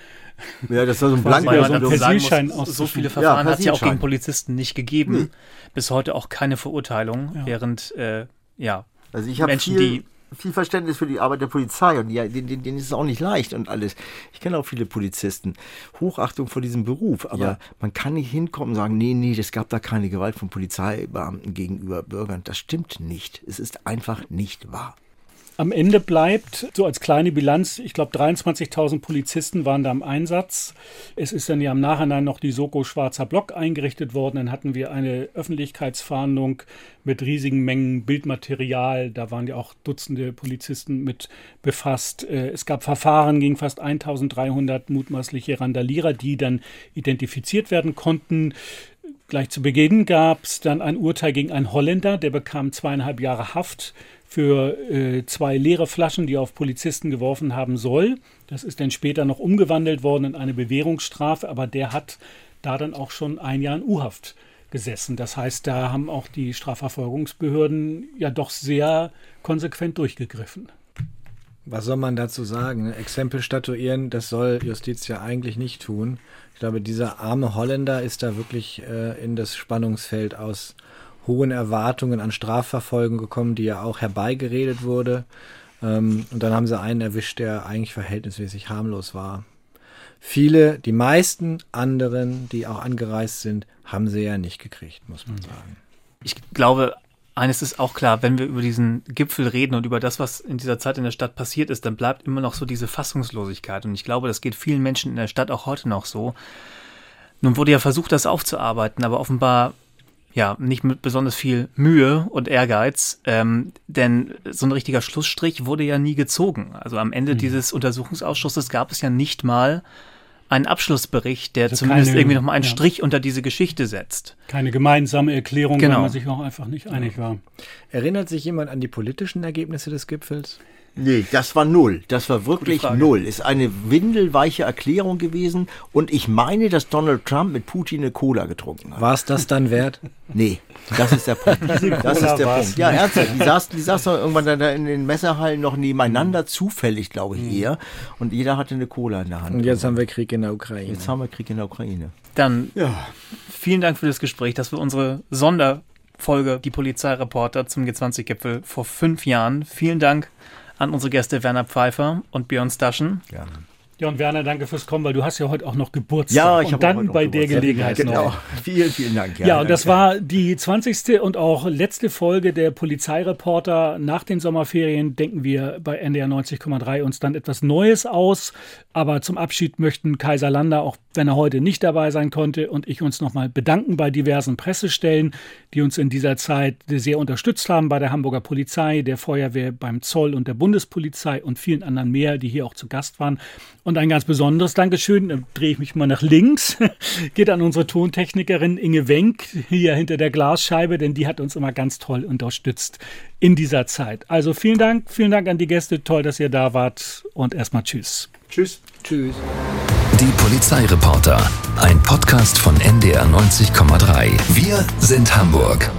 ja, das war so ein Blank Weil man Persilschein muss, so viele Verfahren ja, hat es ja auch gegen Polizisten nicht gegeben. Nee. Bis heute auch keine Verurteilung, während äh, ja also ich Menschen, viel, die viel Verständnis für die Arbeit der Polizei und ja, denen, denen ist es auch nicht leicht und alles. Ich kenne auch viele Polizisten. Hochachtung vor diesem Beruf, aber ja. man kann nicht hinkommen und sagen, nee, nee, es gab da keine Gewalt von Polizeibeamten gegenüber Bürgern. Das stimmt nicht. Es ist einfach nicht wahr. Am Ende bleibt, so als kleine Bilanz, ich glaube 23.000 Polizisten waren da im Einsatz. Es ist dann ja im Nachhinein noch die Soko Schwarzer Block eingerichtet worden. Dann hatten wir eine Öffentlichkeitsfahndung mit riesigen Mengen Bildmaterial. Da waren ja auch Dutzende Polizisten mit befasst. Äh, es gab Verfahren gegen fast 1.300 mutmaßliche Randalierer, die dann identifiziert werden konnten. Gleich zu Beginn gab es dann ein Urteil gegen einen Holländer, der bekam zweieinhalb Jahre Haft für äh, zwei leere Flaschen, die er auf Polizisten geworfen haben soll. Das ist dann später noch umgewandelt worden in eine Bewährungsstrafe, aber der hat da dann auch schon ein Jahr in U-Haft gesessen. Das heißt, da haben auch die Strafverfolgungsbehörden ja doch sehr konsequent durchgegriffen. Was soll man dazu sagen? Exempel statuieren, das soll Justiz ja eigentlich nicht tun. Ich glaube, dieser arme Holländer ist da wirklich äh, in das Spannungsfeld aus hohen Erwartungen an Strafverfolgung gekommen, die ja auch herbeigeredet wurde. Ähm, und dann haben sie einen erwischt, der eigentlich verhältnismäßig harmlos war. Viele, die meisten anderen, die auch angereist sind, haben sie ja nicht gekriegt, muss man mhm. sagen. Ich glaube, eines ist auch klar, wenn wir über diesen Gipfel reden und über das, was in dieser Zeit in der Stadt passiert ist, dann bleibt immer noch so diese Fassungslosigkeit. Und ich glaube, das geht vielen Menschen in der Stadt auch heute noch so. Nun wurde ja versucht, das aufzuarbeiten, aber offenbar ja, nicht mit besonders viel Mühe und Ehrgeiz, ähm, denn so ein richtiger Schlussstrich wurde ja nie gezogen. Also am Ende mhm. dieses Untersuchungsausschusses gab es ja nicht mal einen Abschlussbericht, der also zumindest keine, irgendwie noch mal einen ja. Strich unter diese Geschichte setzt. Keine gemeinsame Erklärung, genau. weil man sich auch einfach nicht einig war. Erinnert sich jemand an die politischen Ergebnisse des Gipfels? Nee, das war null. Das war wirklich null. Ist eine windelweiche Erklärung gewesen. Und ich meine, dass Donald Trump mit Putin eine Cola getrunken hat. War es das dann wert? Nee, das ist der Punkt. das ist der Punkt. Ja, ernsthaft. Die saßen, die saßen irgendwann da in den Messerhallen noch nebeneinander, zufällig, glaube ich, eher. Und jeder hatte eine Cola in der Hand. Und jetzt haben wir Krieg in der Ukraine. Jetzt haben wir Krieg in der Ukraine. Dann vielen Dank für das Gespräch. Das war unsere Sonderfolge, die Polizeireporter zum G20-Gipfel vor fünf Jahren. Vielen Dank an unsere Gäste Werner Pfeiffer und Björn Staschen. Gerne. Ja, und Werner, danke fürs Kommen, weil du hast ja heute auch noch Geburtstag. Ja, ich habe dann bei der. Gelegenheit Genau. noch. Vielen, vielen Dank. Ja, und das war die 20. und auch letzte Folge der Polizeireporter. Nach den Sommerferien denken wir bei NDR 90,3 uns dann etwas Neues aus. Aber zum Abschied möchten Kaiser Lander, auch wenn er heute nicht dabei sein konnte, und ich uns nochmal bedanken bei diversen Pressestellen, die uns in dieser Zeit sehr unterstützt haben, bei der Hamburger Polizei, der Feuerwehr, beim Zoll und der Bundespolizei und vielen anderen mehr, die hier auch zu Gast waren. Und ein ganz besonderes Dankeschön, da drehe ich mich mal nach links, geht an unsere Tontechnikerin Inge Wenk hier hinter der Glasscheibe, denn die hat uns immer ganz toll unterstützt in dieser Zeit. Also vielen Dank, vielen Dank an die Gäste, toll, dass ihr da wart und erstmal tschüss. Tschüss. Tschüss. Die Polizeireporter. Ein Podcast von NDR 90,3. Wir sind Hamburg.